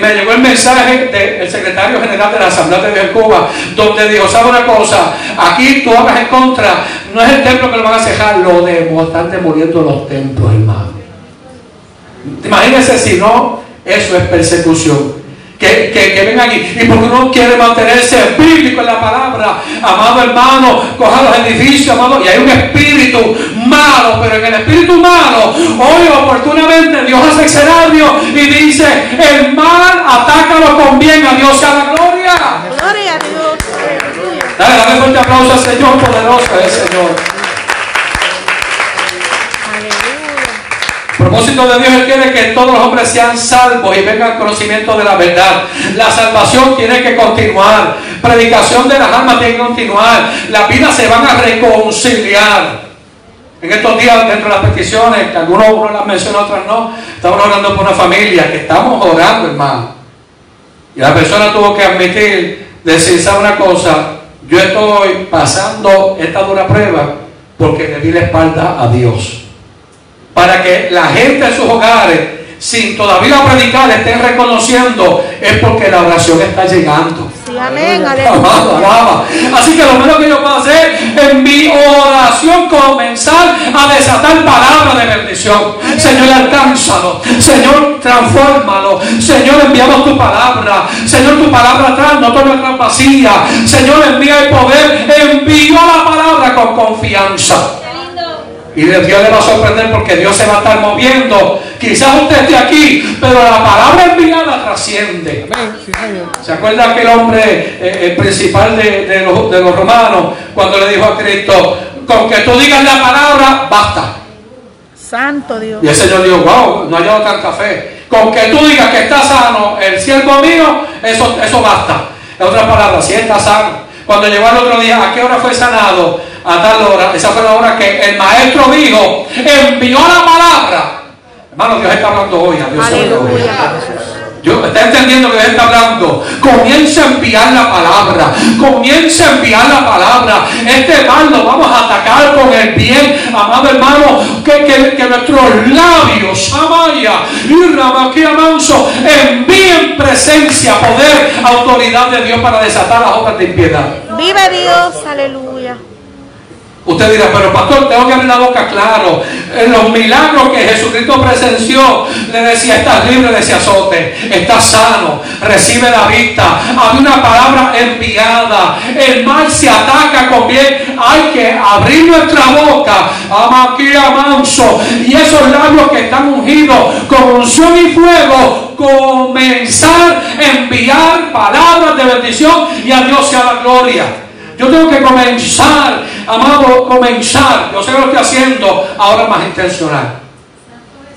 Me llegó el mensaje del secretario general de la Asamblea de Dios Cuba, donde dijo, ¿sabe una cosa? Aquí tú hablas en contra, no es el templo que lo van a cejar, lo de, están demoliendo los templos, hermano. Imagínense si no, eso es persecución que, que, que vengan aquí. Y porque uno quiere mantenerse bíblico en la palabra, amado hermano, coja los edificios, amado, y hay un espíritu malo, pero en el espíritu malo, hoy oportunamente Dios hace escenario y dice, el mal atácalo con bien, a Dios sea la gloria. Gloria a Dios. Dale, dale fuerte aplauso al Señor, poderoso es el Señor. Propósito de Dios Él quiere que todos los hombres sean salvos y vengan al conocimiento de la verdad. La salvación tiene que continuar. Predicación de las almas tiene que continuar. Las vidas se van a reconciliar. En estos días, dentro de las peticiones, que algunos uno las menciona, otras no, estamos orando por una familia, que estamos orando, hermano. Y la persona tuvo que admitir, decir, ¿sabe una cosa? Yo estoy pasando esta dura prueba porque le di la espalda a Dios para que la gente en sus hogares, sin todavía predicar, estén reconociendo, es porque la oración está llegando. Sí, amén, Así que lo menos que yo puedo hacer en mi oración comenzar a desatar palabras de bendición. Señor, alcánzalo. Señor, transfórmalo. Señor, enviamos tu palabra. Señor, tu palabra atrás, no tome atrás vacía. Señor, envía el poder. Envío la palabra con confianza. Y Dios le va a sorprender porque Dios se va a estar moviendo. Quizás usted esté aquí, pero la palabra enviada trasciende. ¿Se acuerda aquel hombre eh, el principal de, los, de los romanos cuando le dijo a Cristo, con que tú digas la palabra, basta? Santo Dios. Y el Señor dijo, wow, no ha hallado tanta fe. Con que tú digas que está sano el siervo mío, eso, eso basta. En otras palabras, si está sano. Cuando llegó el otro día, ¿a qué hora fue sanado? A tal hora. Esa fue la hora que el maestro dijo, envió la palabra. Hermano, Dios está hablando hoy. A Dios yo, está entendiendo que Dios está hablando. Comienza a enviar la palabra. Comienza a enviar la palabra. Este mal lo vamos a atacar con el bien. Amado hermano, que, que, que nuestros labios, Amaya y Ramaquía Manso, envíen presencia, poder, autoridad de Dios para desatar las obras de impiedad. Vive Dios, aleluya. Usted dirá, pero pastor, tengo que abrir la boca claro. En los milagros que Jesucristo presenció, le decía, estás libre de ese azote, estás sano, recibe la vista. Había una palabra enviada. El mal se ataca con bien. Hay que abrir nuestra boca, amaquía manso, y esos labios que están ungidos con unción y fuego, comenzar a enviar palabras de bendición y a Dios sea la gloria. Yo tengo que comenzar amado, comenzar. Yo sé lo que estoy haciendo ahora más intencional.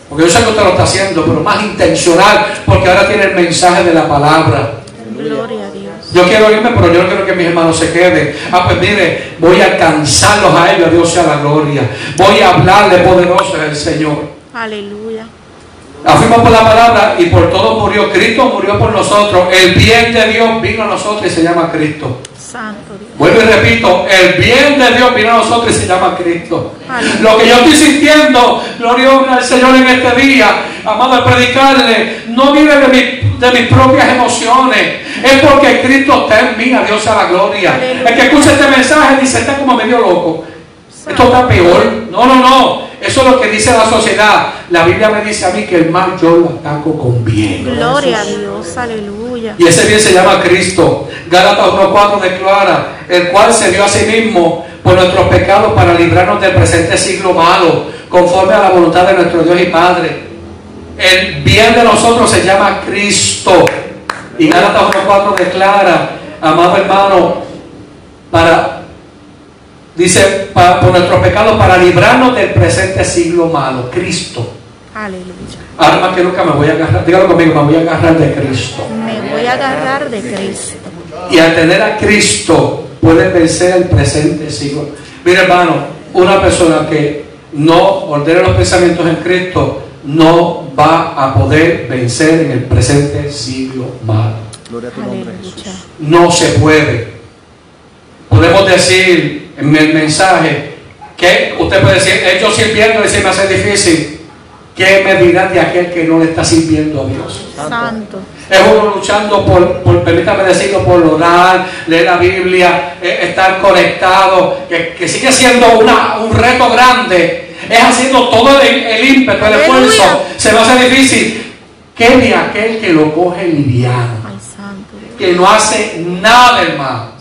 Porque yo sé que usted lo está haciendo, pero más intencional, porque ahora tiene el mensaje de la palabra. Gloria a Dios. Yo quiero irme, pero yo no quiero que mis hermanos se queden. Ah, pues mire, voy a alcanzarlos a ellos, a Dios sea la gloria. Voy a hablarle poderoso del Señor. Aleluya. Afirmo por la palabra y por todo murió. Cristo murió por nosotros. El bien de Dios vino a nosotros y se llama Cristo. Santo Dios. Vuelvo y repito, el bien de Dios vino a nosotros y se llama Cristo. Aleluya. Lo que yo estoy sintiendo, gloria al Señor en este día, amado, al predicarle, no vive de, mi- de mis propias emociones. Es porque Cristo está en mí, a Dios sea la gloria. Aleluya. El que escucha este mensaje dice, está como medio loco. Esto está peor. No, no, no. Eso es lo que dice la sociedad. La Biblia me dice a mí que el mal yo lo ataco con bien. Gloria a Dios. Aleluya. Y ese bien se llama Cristo. Gálatas 1.4 declara, el cual se dio a sí mismo por nuestros pecados para librarnos del presente siglo malo, conforme a la voluntad de nuestro Dios y Padre. El bien de nosotros se llama Cristo. Y Gálatas 1.4 declara, amado hermano, para, dice, por nuestros pecados para librarnos del presente siglo malo. Cristo. Aleluya. Ahora más que nunca me voy a agarrar, dígalo conmigo, me voy a agarrar de Cristo. Me voy a agarrar de Cristo. Y al tener a Cristo puede vencer el presente siglo. Mira hermano, una persona que no ordena los pensamientos en Cristo no va a poder vencer en el presente siglo malo. Gloria a tu nombre, Jesús. No se puede. Podemos decir en el mensaje que usted puede decir, "Eh, yo sirviendo y se me hace difícil. ¿Qué me dirán de aquel que no le está sirviendo a Dios? Santo. Es uno luchando por, por, permítame decirlo, por orar, leer la Biblia, eh, estar conectado, que, que sigue siendo una, un reto grande. Es haciendo todo el, el ímpetu, el Aleluya. esfuerzo. Se me hace difícil. ¿Qué de aquel que lo coge liviano? Ay, Santo Dios. Que no hace nada, hermano.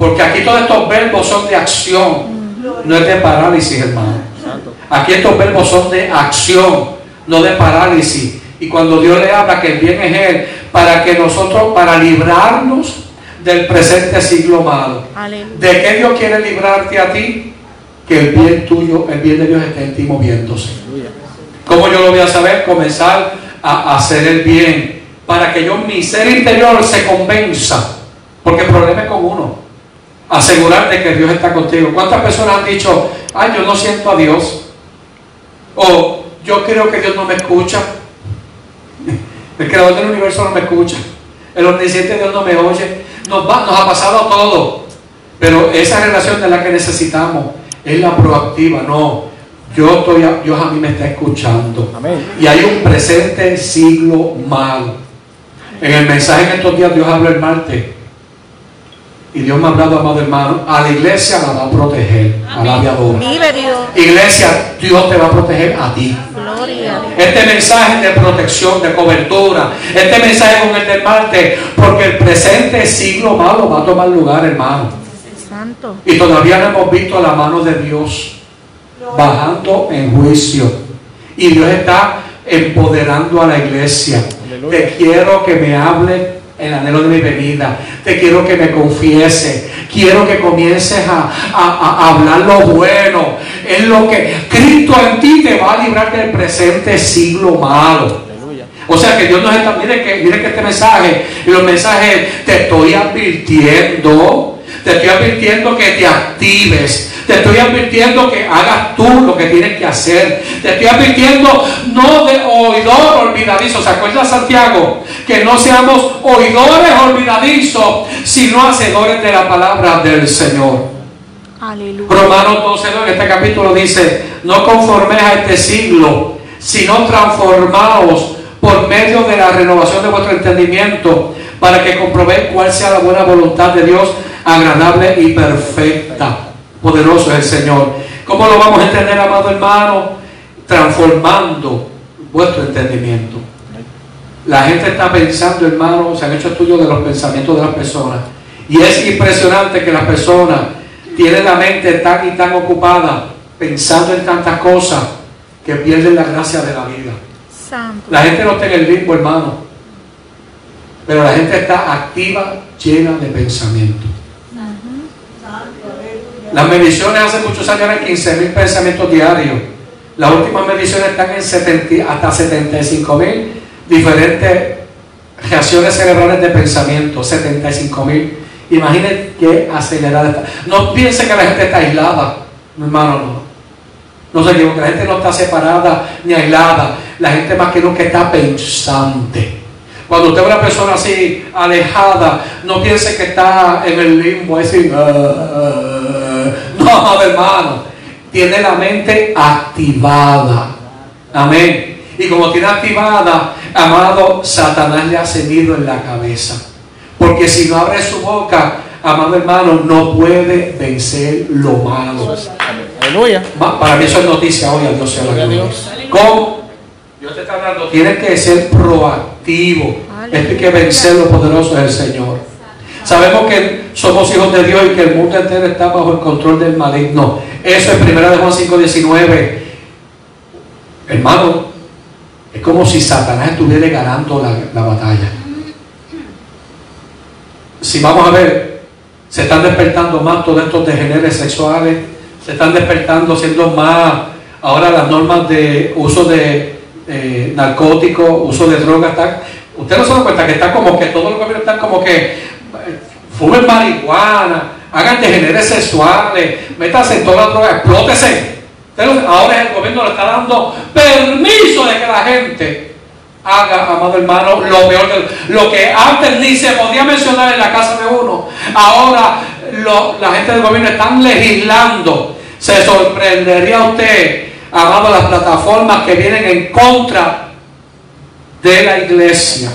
Porque aquí todos estos verbos son de acción, no es de parálisis, hermano. Aquí estos verbos son de acción, no de parálisis. Y cuando Dios le habla que el bien es Él, para que nosotros, para librarnos del presente siglo malo. Aleluya. ¿De qué Dios quiere librarte a ti? Que el bien tuyo, el bien de Dios esté en ti moviéndose. Aleluya. ¿Cómo yo lo voy a saber? Comenzar a hacer el bien. Para que yo, mi ser interior se convenza. Porque el problema es con uno. Asegurar de que Dios está contigo. ¿Cuántas personas han dicho, ay, yo no siento a Dios? O yo creo que Dios no me escucha. El creador del universo no me escucha. El omnisciente Dios no me oye. Nos, va- nos ha pasado todo. Pero esa relación de la que necesitamos es la proactiva. No, yo estoy, a- Dios a mí me está escuchando. Amén. Y hay un presente siglo malo. En el mensaje en estos días Dios habló el martes. Y Dios me ha hablado, amado hermano, a la iglesia la va a proteger. A la aviadora. Vive Dios. Iglesia, Dios te va a proteger a ti. Gloria. Este mensaje de protección, de cobertura, este mensaje con el del martes, porque el presente siglo malo va a tomar lugar, hermano. Santo. Y todavía no hemos visto la mano de Dios bajando en juicio. Y Dios está empoderando a la iglesia. Aleluya. Te quiero que me hable el anhelo de mi venida. Te quiero que me confiese. Quiero que comiences a, a- a hablar lo bueno. Es lo que Cristo en ti te va a librar del presente siglo malo. Aleluya. O sea que Dios nos está, mire que, mire que este mensaje, y los mensajes, te estoy advirtiendo, te estoy advirtiendo que te actives, te estoy advirtiendo que hagas tú lo que tienes que hacer, te estoy advirtiendo no de oidor olvidadizo, ¿se acuerda Santiago? Que no seamos oidores olvidadizos, sino hacedores de la palabra del Señor. Aleluya. Romanos 12, en este capítulo dice, no conforméis a este siglo, sino transformaos por medio de la renovación de vuestro entendimiento, para que comprobéis cuál sea la buena voluntad de Dios, agradable y perfecta. Poderoso es el Señor. ¿Cómo lo vamos a entender, amado hermano? Transformando vuestro entendimiento. La gente está pensando, hermano, se han hecho estudios de los pensamientos de las personas. Y es impresionante que las personas tienen la mente tan y tan ocupada pensando en tantas cosas que pierden la gracia de la vida. Santo. La gente no está en el limbo, hermano. Pero la gente está activa, llena de pensamiento. Las mediciones hace muchos años eran 15 mil pensamientos diarios. Las últimas mediciones están en 70, hasta 75 mil diferentes reacciones cerebrales de pensamiento. 75 mil. Imaginen qué acelerada está. No piense que la gente está aislada. Mi hermano, no. No se la gente no está separada ni aislada. La gente más que nunca está pensante. Cuando usted ve una persona así alejada, no piense que está en el limbo, es decir, "Ah". No, hermano, tiene la mente activada. Amén. Y como tiene activada, amado, Satanás le ha cedido en la cabeza. Porque si no abre su boca, amado hermano, no puede vencer lo malo. Aleluya. Para mí eso es noticia hoy, a Dios sea la. Dios. ¿Cómo? Dios te está hablando, tienes que ser proactivo. Hay que vencer lo poderoso del Señor. Sabemos que somos hijos de Dios y que el mundo entero está bajo el control del maligno. Eso es 1 de Juan 5:19. Hermano, es como si Satanás estuviera ganando la, la batalla. Si vamos a ver, se están despertando más todos estos degeneres sexuales, se están despertando, siendo más ahora las normas de uso de eh, narcóticos, uso de drogas. Usted no se da cuenta que está como que todos los gobiernos están como que fumen marihuana, hagan degeneres sexuales, métanse en todas las drogas, explótese. Ahora el gobierno le está dando permiso de que la gente haga, amado hermano, lo peor de lo que antes ni se podía mencionar en la casa de uno. Ahora lo- la gente del gobierno están legislando. Se sorprendería usted, amado, las plataformas que vienen en contra de la iglesia.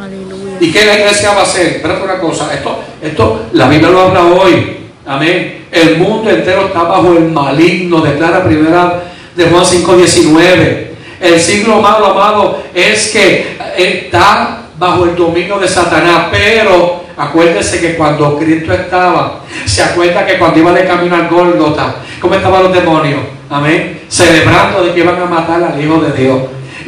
Aleluya. ¿Y qué la iglesia va a hacer? Espérate una cosa, esto, esto, la Biblia lo habla hoy. Amén. El mundo entero está bajo el maligno, declara primera de Juan 5:19. El siglo malo, amado, es que está bajo el dominio de Satanás, pero acuérdese que cuando Cristo estaba, se acuerda que cuando iba de camino al Gólgota, ¿cómo estaban los demonios? Amén. Celebrando de que iban a matar al Hijo de Dios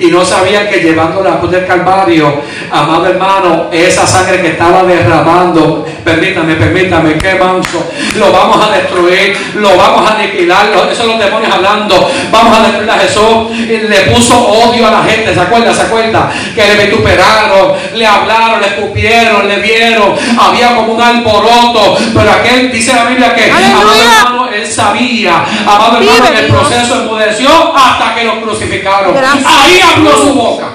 y no sabían que llevando la cruz del Calvario, amado hermano, esa sangre que estaba derramando, permítame, permítame, qué manso, lo vamos a destruir, lo vamos a aniquilar, lo- eso son los demonios hablando, vamos a destruir a Jesús, y le puso odio a la gente, ¿se acuerda? ¿Se acuerda? Que le vituperaron, le hablaron, le escupieron, le vieron, había como un alboroto, pero aquel dice la Biblia que, amado hermano, él sabía, amado hermano, que el proceso enmudeció hasta que lo crucificaron. Gracias. Ahí abrió su boca.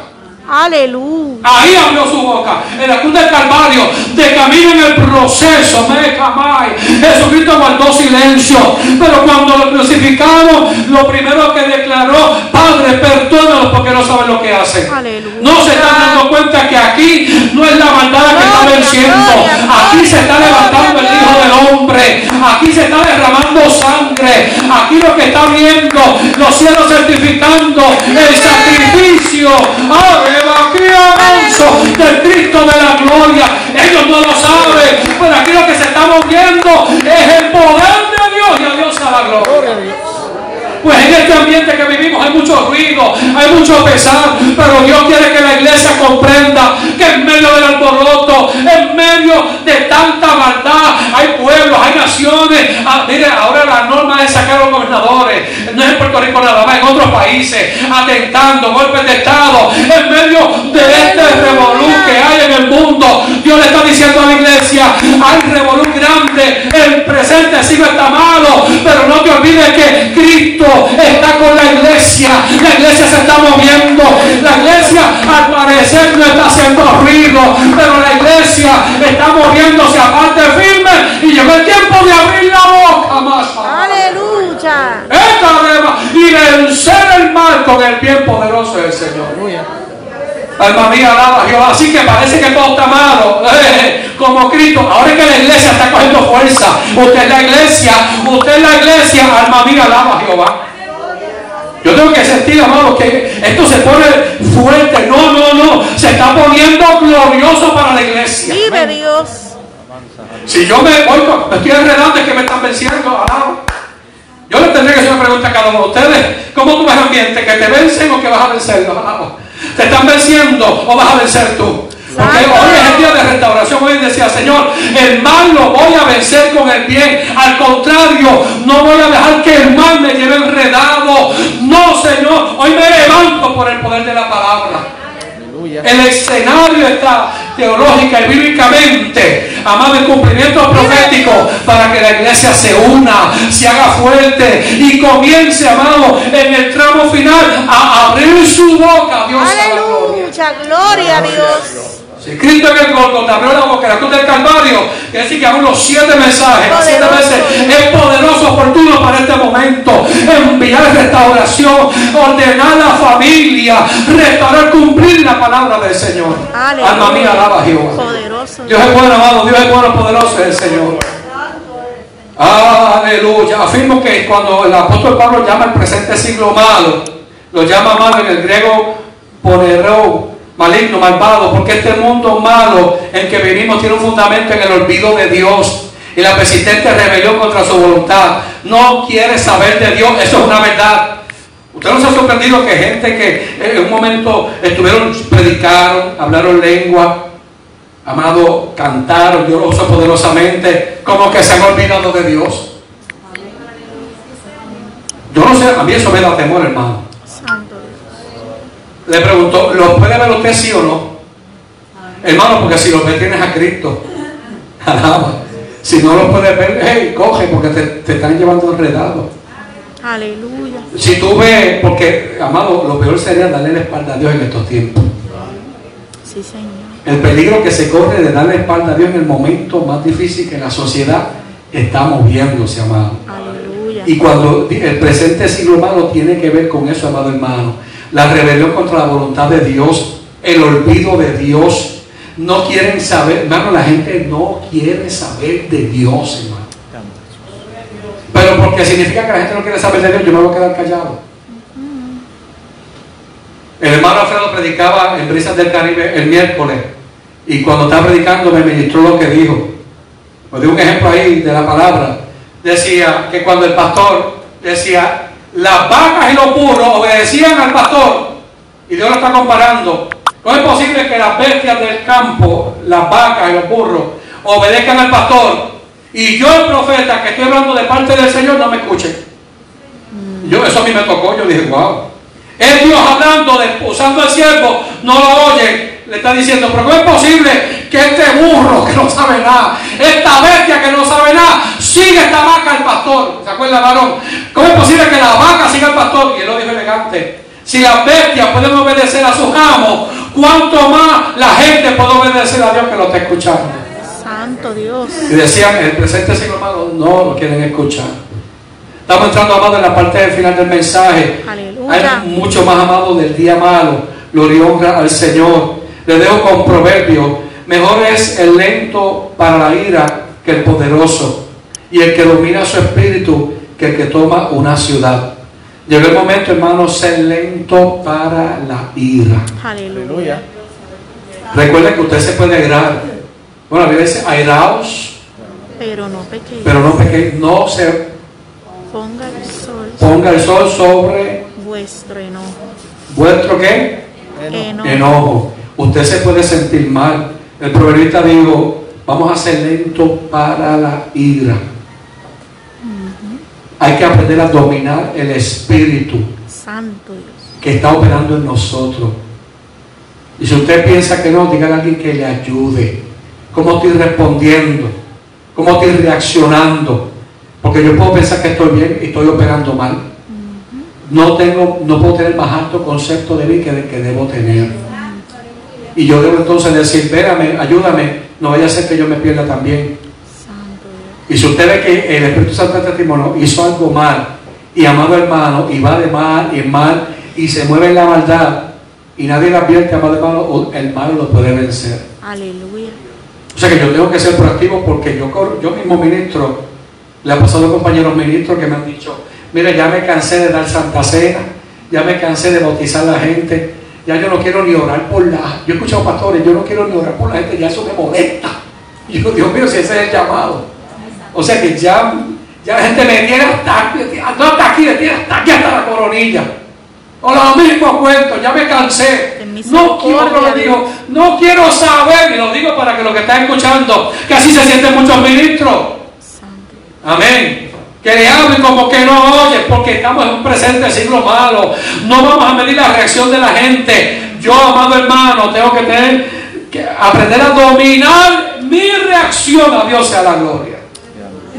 Aleluya. Ahí abrió su boca. En la cruz del Calvario, de camino en el proceso, me camay. Jesucristo guardó silencio. Pero cuando lo crucificaron, lo primero que declaró, Padre, perdónalos porque no saben lo que hacen. Aleluya. No se están dando cuenta que aquí no es la maldad que está venciendo. Aquí se está levantando Hombre. Aquí se está derramando sangre. Aquí lo que está viendo, los cielos certificando el sacrificio. ¡Ave del Cristo de la gloria! Ellos no lo saben, pero aquí lo que se está moviendo es el poder de Dios y a Dios a la gloria. Pues en este ambiente que vivimos hay mucho ruido, hay mucho pesar, pero Dios quiere que la iglesia comprenda que en medio del alboroto, en medio de tanta maldad, hay pueblos, hay naciones. Ah, mire, ahora la norma es sacar a los gobernadores, no es en Puerto Rico nada más, en otros países, atentando, golpes de Estado, en medio de este revolú que hay en el mundo. Dios le está diciendo a la iglesia, hay revolú grande, el presente siglo está malo, pero no te olvides que Cristo está con la iglesia, la iglesia se está moviendo, la iglesia al parecer no está haciendo ruido, pero la iglesia está moviéndose aparte firme y llegó el tiempo de abrir la boca más. Aleluya. Y vencer el mal con el bien poderoso del Señor. Aleluya. Alma mía, alaba a Jehová. Así que parece que todo está malo. eh, como Cristo. Ahora es que la iglesia está cogiendo fuerza. Usted es la iglesia. Usted es la iglesia. Alma mía, alaba a Jehová. Yo tengo que sentir, amado, que esto se pone fuerte. No, no, no. Se está poniendo glorioso para la iglesia. Vive Dios. Si yo me voy, con- me estoy enredando, es que me están venciendo. alaba. Yo le tendré que hacer una pregunta a cada uno de ustedes. ¿Cómo tú ves ambiente? ¿Que te vencen o que vas a vencerlos? Alaba. ¿Te están venciendo o vas a vencer tú? Porque hoy es el día de restauración. Hoy decía, Señor, el mal lo voy a vencer con el bien. Al contrario, no voy a dejar que el mal me lleve enredado. No, Señor, hoy me levanto por el poder de la palabra. Aleluya. El escenario está teológica y bíblicamente, amado, en cumplimiento profético para que la iglesia se una, se haga fuerte y comience, amado, en el tramo final a abrir su boca. Dios a la gloria. Aleluya. Gloria a Dios. Si Cristo en el Golgota abrió la boca, la cruz del Calvario, quiere decir que aún los siete mensajes, las siete veces, es poderoso, oportuno para este momento. Enviar restauración, ordenar la familia, restaurar, cumplir la palabra del Señor. Aleluya. Alma mía, alaba a Jehová. Poderoso. Dios es bueno, amado, Dios es bueno, poderoso es el Señor. Aleluya. Afirmo que cuando el apóstol Pablo llama el presente siglo malo, lo llama malo en el griego poneró, maligno, malvado, porque este mundo malo en que vivimos tiene un fundamento en el olvido de Dios y la persistente rebelión contra su voluntad. No quiere saber de Dios, eso es una verdad. Usted no se ha sorprendido que gente que en un momento estuvieron, predicaron, hablaron lengua, amado, cantaron, usó poderosamente, como que se han olvidado de Dios. Yo no sé, a mí eso me da temor, hermano. Le preguntó, ¿lo puede ver usted sí o no? Hermano, porque si lo ve tienes a Cristo. Alaba. Si no lo puedes ver, hey, coge, porque te, te están llevando enredado. Aleluya. Si tú ves, porque, amado, lo peor sería darle la espalda a Dios en estos tiempos. Sí, Señor. El peligro que se corre de darle la espalda a Dios en el momento más difícil que la sociedad está moviéndose, amado. Aleluya. Y cuando el presente siglo malo tiene que ver con eso, amado hermano. La rebelión contra la voluntad de Dios, el olvido de Dios. No quieren saber, hermano, la gente no quiere saber de Dios, hermano. Pero porque significa que la gente no quiere saber de Dios, yo me voy a quedar callado. El hermano Alfredo predicaba en Brisas del Caribe el miércoles y cuando estaba predicando me ministró lo que dijo. Os digo un ejemplo ahí de la palabra. Decía que cuando el pastor decía, las vacas y los burros obedecían al pastor, y Dios lo está comparando, no es posible que las bestias del campo, las vacas y los burros, obedezcan al pastor, y yo el profeta que estoy hablando de parte del Señor no me escuche. Yo, eso a mí me tocó, yo dije, wow. Es Dios hablando, de, usando el siervo, no lo oye. Le está diciendo, pero ¿cómo es posible que este burro que no sabe nada, esta bestia que no sabe nada, siga esta vaca al pastor? ¿Se acuerda, varón? ¿Cómo es posible que la vaca siga al pastor? Y él lo dijo elegante. Si las bestias pueden obedecer a sus amos, ¿cuánto más la gente puede obedecer a Dios que lo está escuchando? Santo Dios. Y decían, el presente siglo malo no lo quieren escuchar. Estamos entrando, amado, en la parte del final del mensaje. Aleluya. Hay mucho más amado del día malo. Gloria y honra al Señor. Le dejo con proverbio. Mejor es el lento para la ira que el poderoso. Y el que domina su espíritu que el que toma una ciudad. Llegó el momento, hermano, ser lento para la ira. Aleluya. Aleluya. Recuerde que usted se puede airar. Bueno, la Biblia dice, airaos, Pero no pequéis. pero no pequéis. No se Ponga el sol ponga el sol sobre vuestro enojo. vuestro qué? Enojo. enojo. Usted se puede sentir mal. El proverbista dijo, vamos a ser lentos para la ira. Hay que aprender a dominar el espíritu Santo Dios. que está operando en nosotros. Y si usted piensa que no, diga a alguien que le ayude. ¿Cómo estoy respondiendo? ¿Cómo estoy reaccionando? Porque yo puedo pensar que estoy bien y estoy operando mal. No, tengo, no puedo tener más alto concepto de mí que, de- que debo tener. Y yo debo entonces decir, vérame, ayúdame, no vaya a ser que yo me pierda también. Y si usted ve que el Espíritu Santo de testimonio hizo algo mal, y amado hermano, y va de mal y mal, y se mueve en la maldad, y nadie le advierte, amado hermano, el mal lo puede vencer. Aleluya. O sea que yo tengo que ser proactivo porque yo, yo mismo ministro, le ha pasado a compañeros ministros que me han dicho, mira, ya me cansé de dar Santa Cena, ya me cansé de bautizar a la gente, ya yo no quiero ni orar por la... Yo he escuchado pastores, yo no quiero ni orar por la gente, ya eso me molesta. Y yo, Dios mío, si ese es el llamado. O sea que ya, ya la gente me tiene hasta aquí, no hasta aquí, me tiene hasta aquí, hasta la coronilla. O los mismos cuentos, ya me cansé. No quiero, le dijo, no quiero saber, y lo digo para que los que están escuchando, que así se sienten muchos ministros. Amén. Que le hablen como que no oye, porque estamos en un presente siglo malo. No vamos a medir la reacción de la gente. Yo, amado hermano, tengo que tener que aprender a dominar mi reacción a Dios sea la gloria.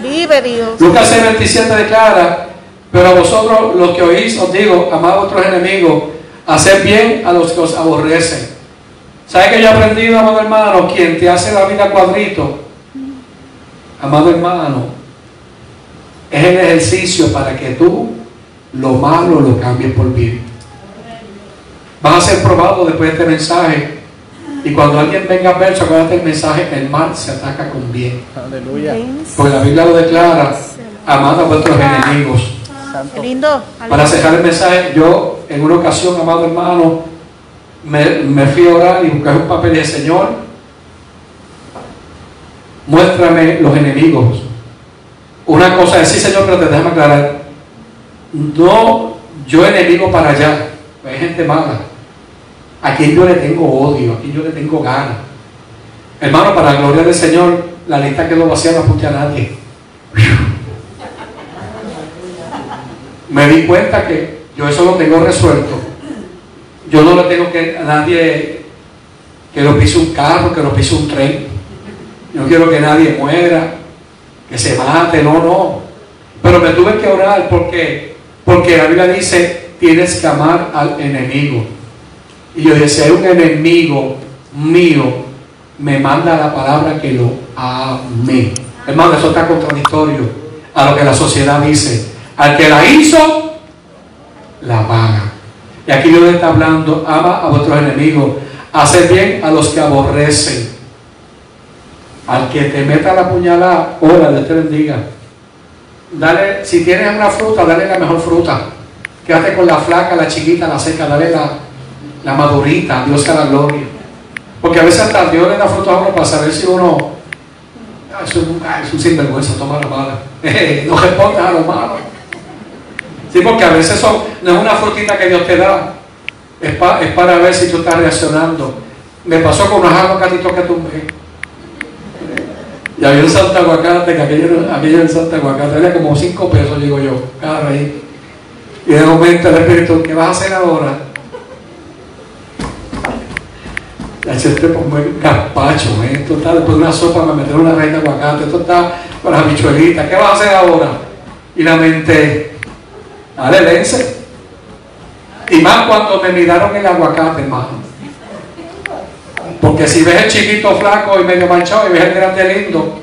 Vive Dios. Lucas 6, 27 declara, pero a vosotros los que oís os digo, amad a vuestros enemigos, haced bien a los que os aborrecen. ¿Sabe que yo he aprendido, amado hermano? Quien te hace la vida cuadrito, amado hermano, es el ejercicio para que tú lo malo lo cambies por bien. Vas a ser probado después de este mensaje. Y cuando alguien venga a ver, acuérdate el mensaje, el mal se ataca con bien. Aleluya. Porque la Biblia lo declara, amad a vuestros enemigos. Lindo. Para cerrar el mensaje, yo en una ocasión, amado hermano, me, me fui a orar y busqué un papel y dije, Señor, muéstrame los enemigos. Una cosa es, sí Señor, pero te déjame aclarar, no yo enemigo para allá, hay gente mala. A quien yo le tengo odio, a quien yo le tengo ganas. Hermano, para la gloria del Señor, la lista quedó vacía, no apunté a nadie. me di cuenta que yo eso lo tengo resuelto. Yo no le tengo que a nadie que lo pise un carro, que lo pise un tren. Yo no quiero que nadie muera, que se mate, no, no. Pero me tuve que orar porque, porque la Biblia dice, tienes que amar al enemigo. Y yo si hay un enemigo mío, me manda la palabra que lo ame. Hermano, eso está contradictorio a lo que la sociedad dice. Al que la hizo, la paga. Y aquí Dios está hablando, ama a vuestros enemigos, hacer bien a los que aborrecen. Al que te meta la puñalada, ora, Dios te bendiga. Dale, si tienes una fruta, dale la mejor fruta. Quédate con la flaca, la chiquita, la seca, dale la, la madurita, Dios sea la gloria. Porque a veces hasta Dios le da fruto a uno para saber si uno ah, es un, ah, es un sinvergüenza, toma la mala. no respondas a lo malo. Sí, porque a veces son, no es una frutita que Dios te da, es, pa- es para ver si tú estás reaccionando. Me pasó con unos aguacatitos que tumbé. Y había un Santa Aguacate, que aquello, aquello en Santa Aguacate, era como 5 pesos, digo yo, cada raíz. Y de momento el Espíritu, ¿qué vas a hacer ahora? Ya este pongo el gazpacho, ¿eh? esto está después de una sopa, me metieron una raíz de aguacate, esto está con las habichuelitas, ¿qué vas a hacer ahora? Y la mente, dale, vence. Y más cuando me miraron el aguacate, hermano. Porque si ves el chiquito flaco y medio manchado y ves el grande lindo,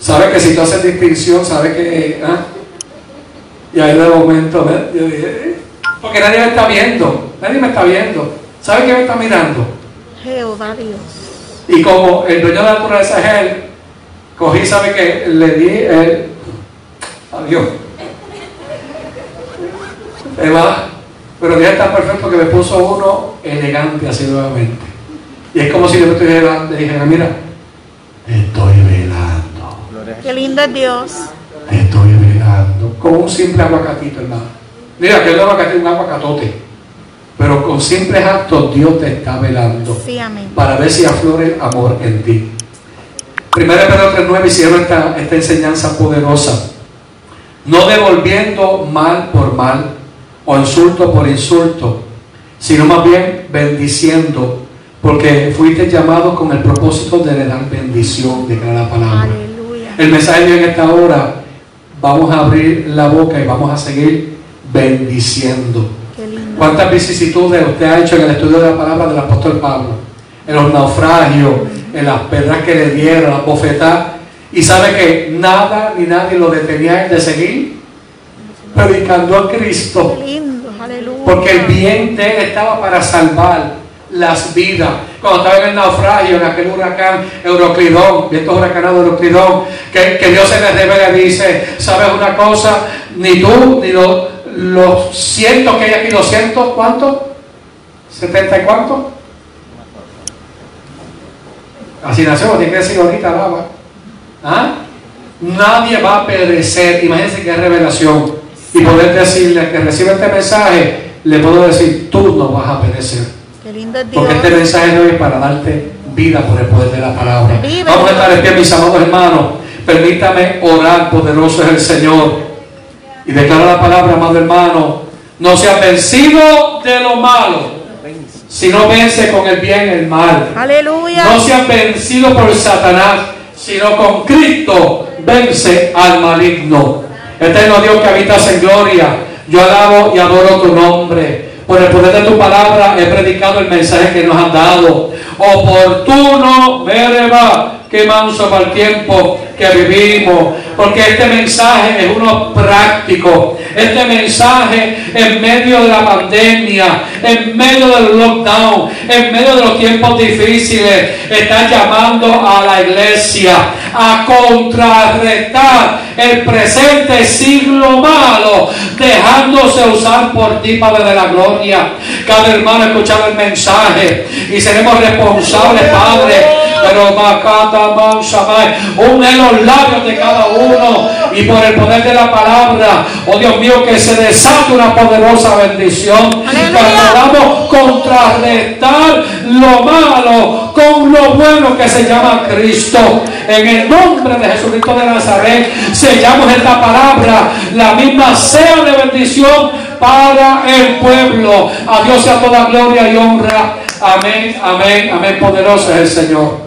sabes que si tú haces distinción, sabes que. ¿ah? Y ahí de momento, ¿ves? Yo dije, "Eh", porque nadie me está viendo, nadie me está viendo. ¿Sabe quién me está mirando? Jehová Dios. Y como el dueño de la naturaleza es él, cogí, ¿sabe qué? Le di el. Adiós. Se va. Pero Dios está perfecto que me puso uno elegante así nuevamente. Y es como si yo me estuviera, le dijera, mira, estoy velando, a Qué lindo es Dios. estoy velando. Con un simple aguacatito, hermano. Mira, que el aguacate es un aguacatote. Pero con simples actos Dios te está velando Sí, amén. para ver si aflora el amor en ti. Primero Pedro 3.9 hicieron esta, esta enseñanza poderosa. No devolviendo mal por mal o insulto por insulto, sino más bien bendiciendo, porque fuiste llamado con el propósito de dar bendición, de la palabra. Aleluya. El mensaje de en esta hora, vamos a abrir la boca y vamos a seguir bendiciendo. ¿Cuántas vicisitudes usted ha hecho en el estudio de la palabra del apóstol Pablo? En los naufragios, en las pedras que le dieron, las bofetadas. Y sabe que nada ni nadie lo detenía de seguir predicando a Cristo. Porque el bien de él estaba para salvar las vidas. Cuando estaba en el naufragio, en aquel huracán Euroclidón, vientos huracanados Euroclidón, que, que Dios se le revela y dice, ¿sabes una cosa? Ni tú, ni los, los cientos que hay aquí, ¿200 cuántos? ¿70 y cuántos? Así nació, tiene que decir ahorita, alaba. ¿Ah? Nadie va a perecer. Imagínense qué revelación. Y poder decirle que recibe este mensaje, le puedo decir, tú no vas a perecer. Qué lindo Dios. Porque este mensaje hoy es para darte vida por el poder de la palabra. Vamos a estar en pie, mis amados hermanos. Permítame orar, poderoso es el Señor. Y declara la palabra, amado hermano. No seas vencido de lo malo, sino vence con el bien el mal. Aleluya. No seas vencido por Satanás, sino con Cristo vence al maligno. Eterno Dios que habitas en gloria, yo alabo y adoro tu nombre. Por el poder de tu palabra he predicado el mensaje que nos han dado. Oportuno, mereba, que manso para el tiempo que vivimos. Porque este mensaje es uno práctico. Este mensaje en medio de la pandemia, en medio del lockdown, en medio de los tiempos difíciles, está llamando a la iglesia a contrarrestar el presente siglo malo, dejándose usar por ti, Padre de la gloria. Cada hermano ha el mensaje y seremos responsables, Padre. Pero un en los labios de cada uno y por el poder de la palabra, oh Dios mío, que se desate una poderosa bendición. Que podamos contrarrestar lo malo con lo bueno que se llama Cristo. En el nombre de Jesucristo de Nazaret, sellamos esta palabra, la misma sea de bendición para el pueblo. A Dios sea toda gloria y honra. Amén, amén, amén. Poderoso es el Señor.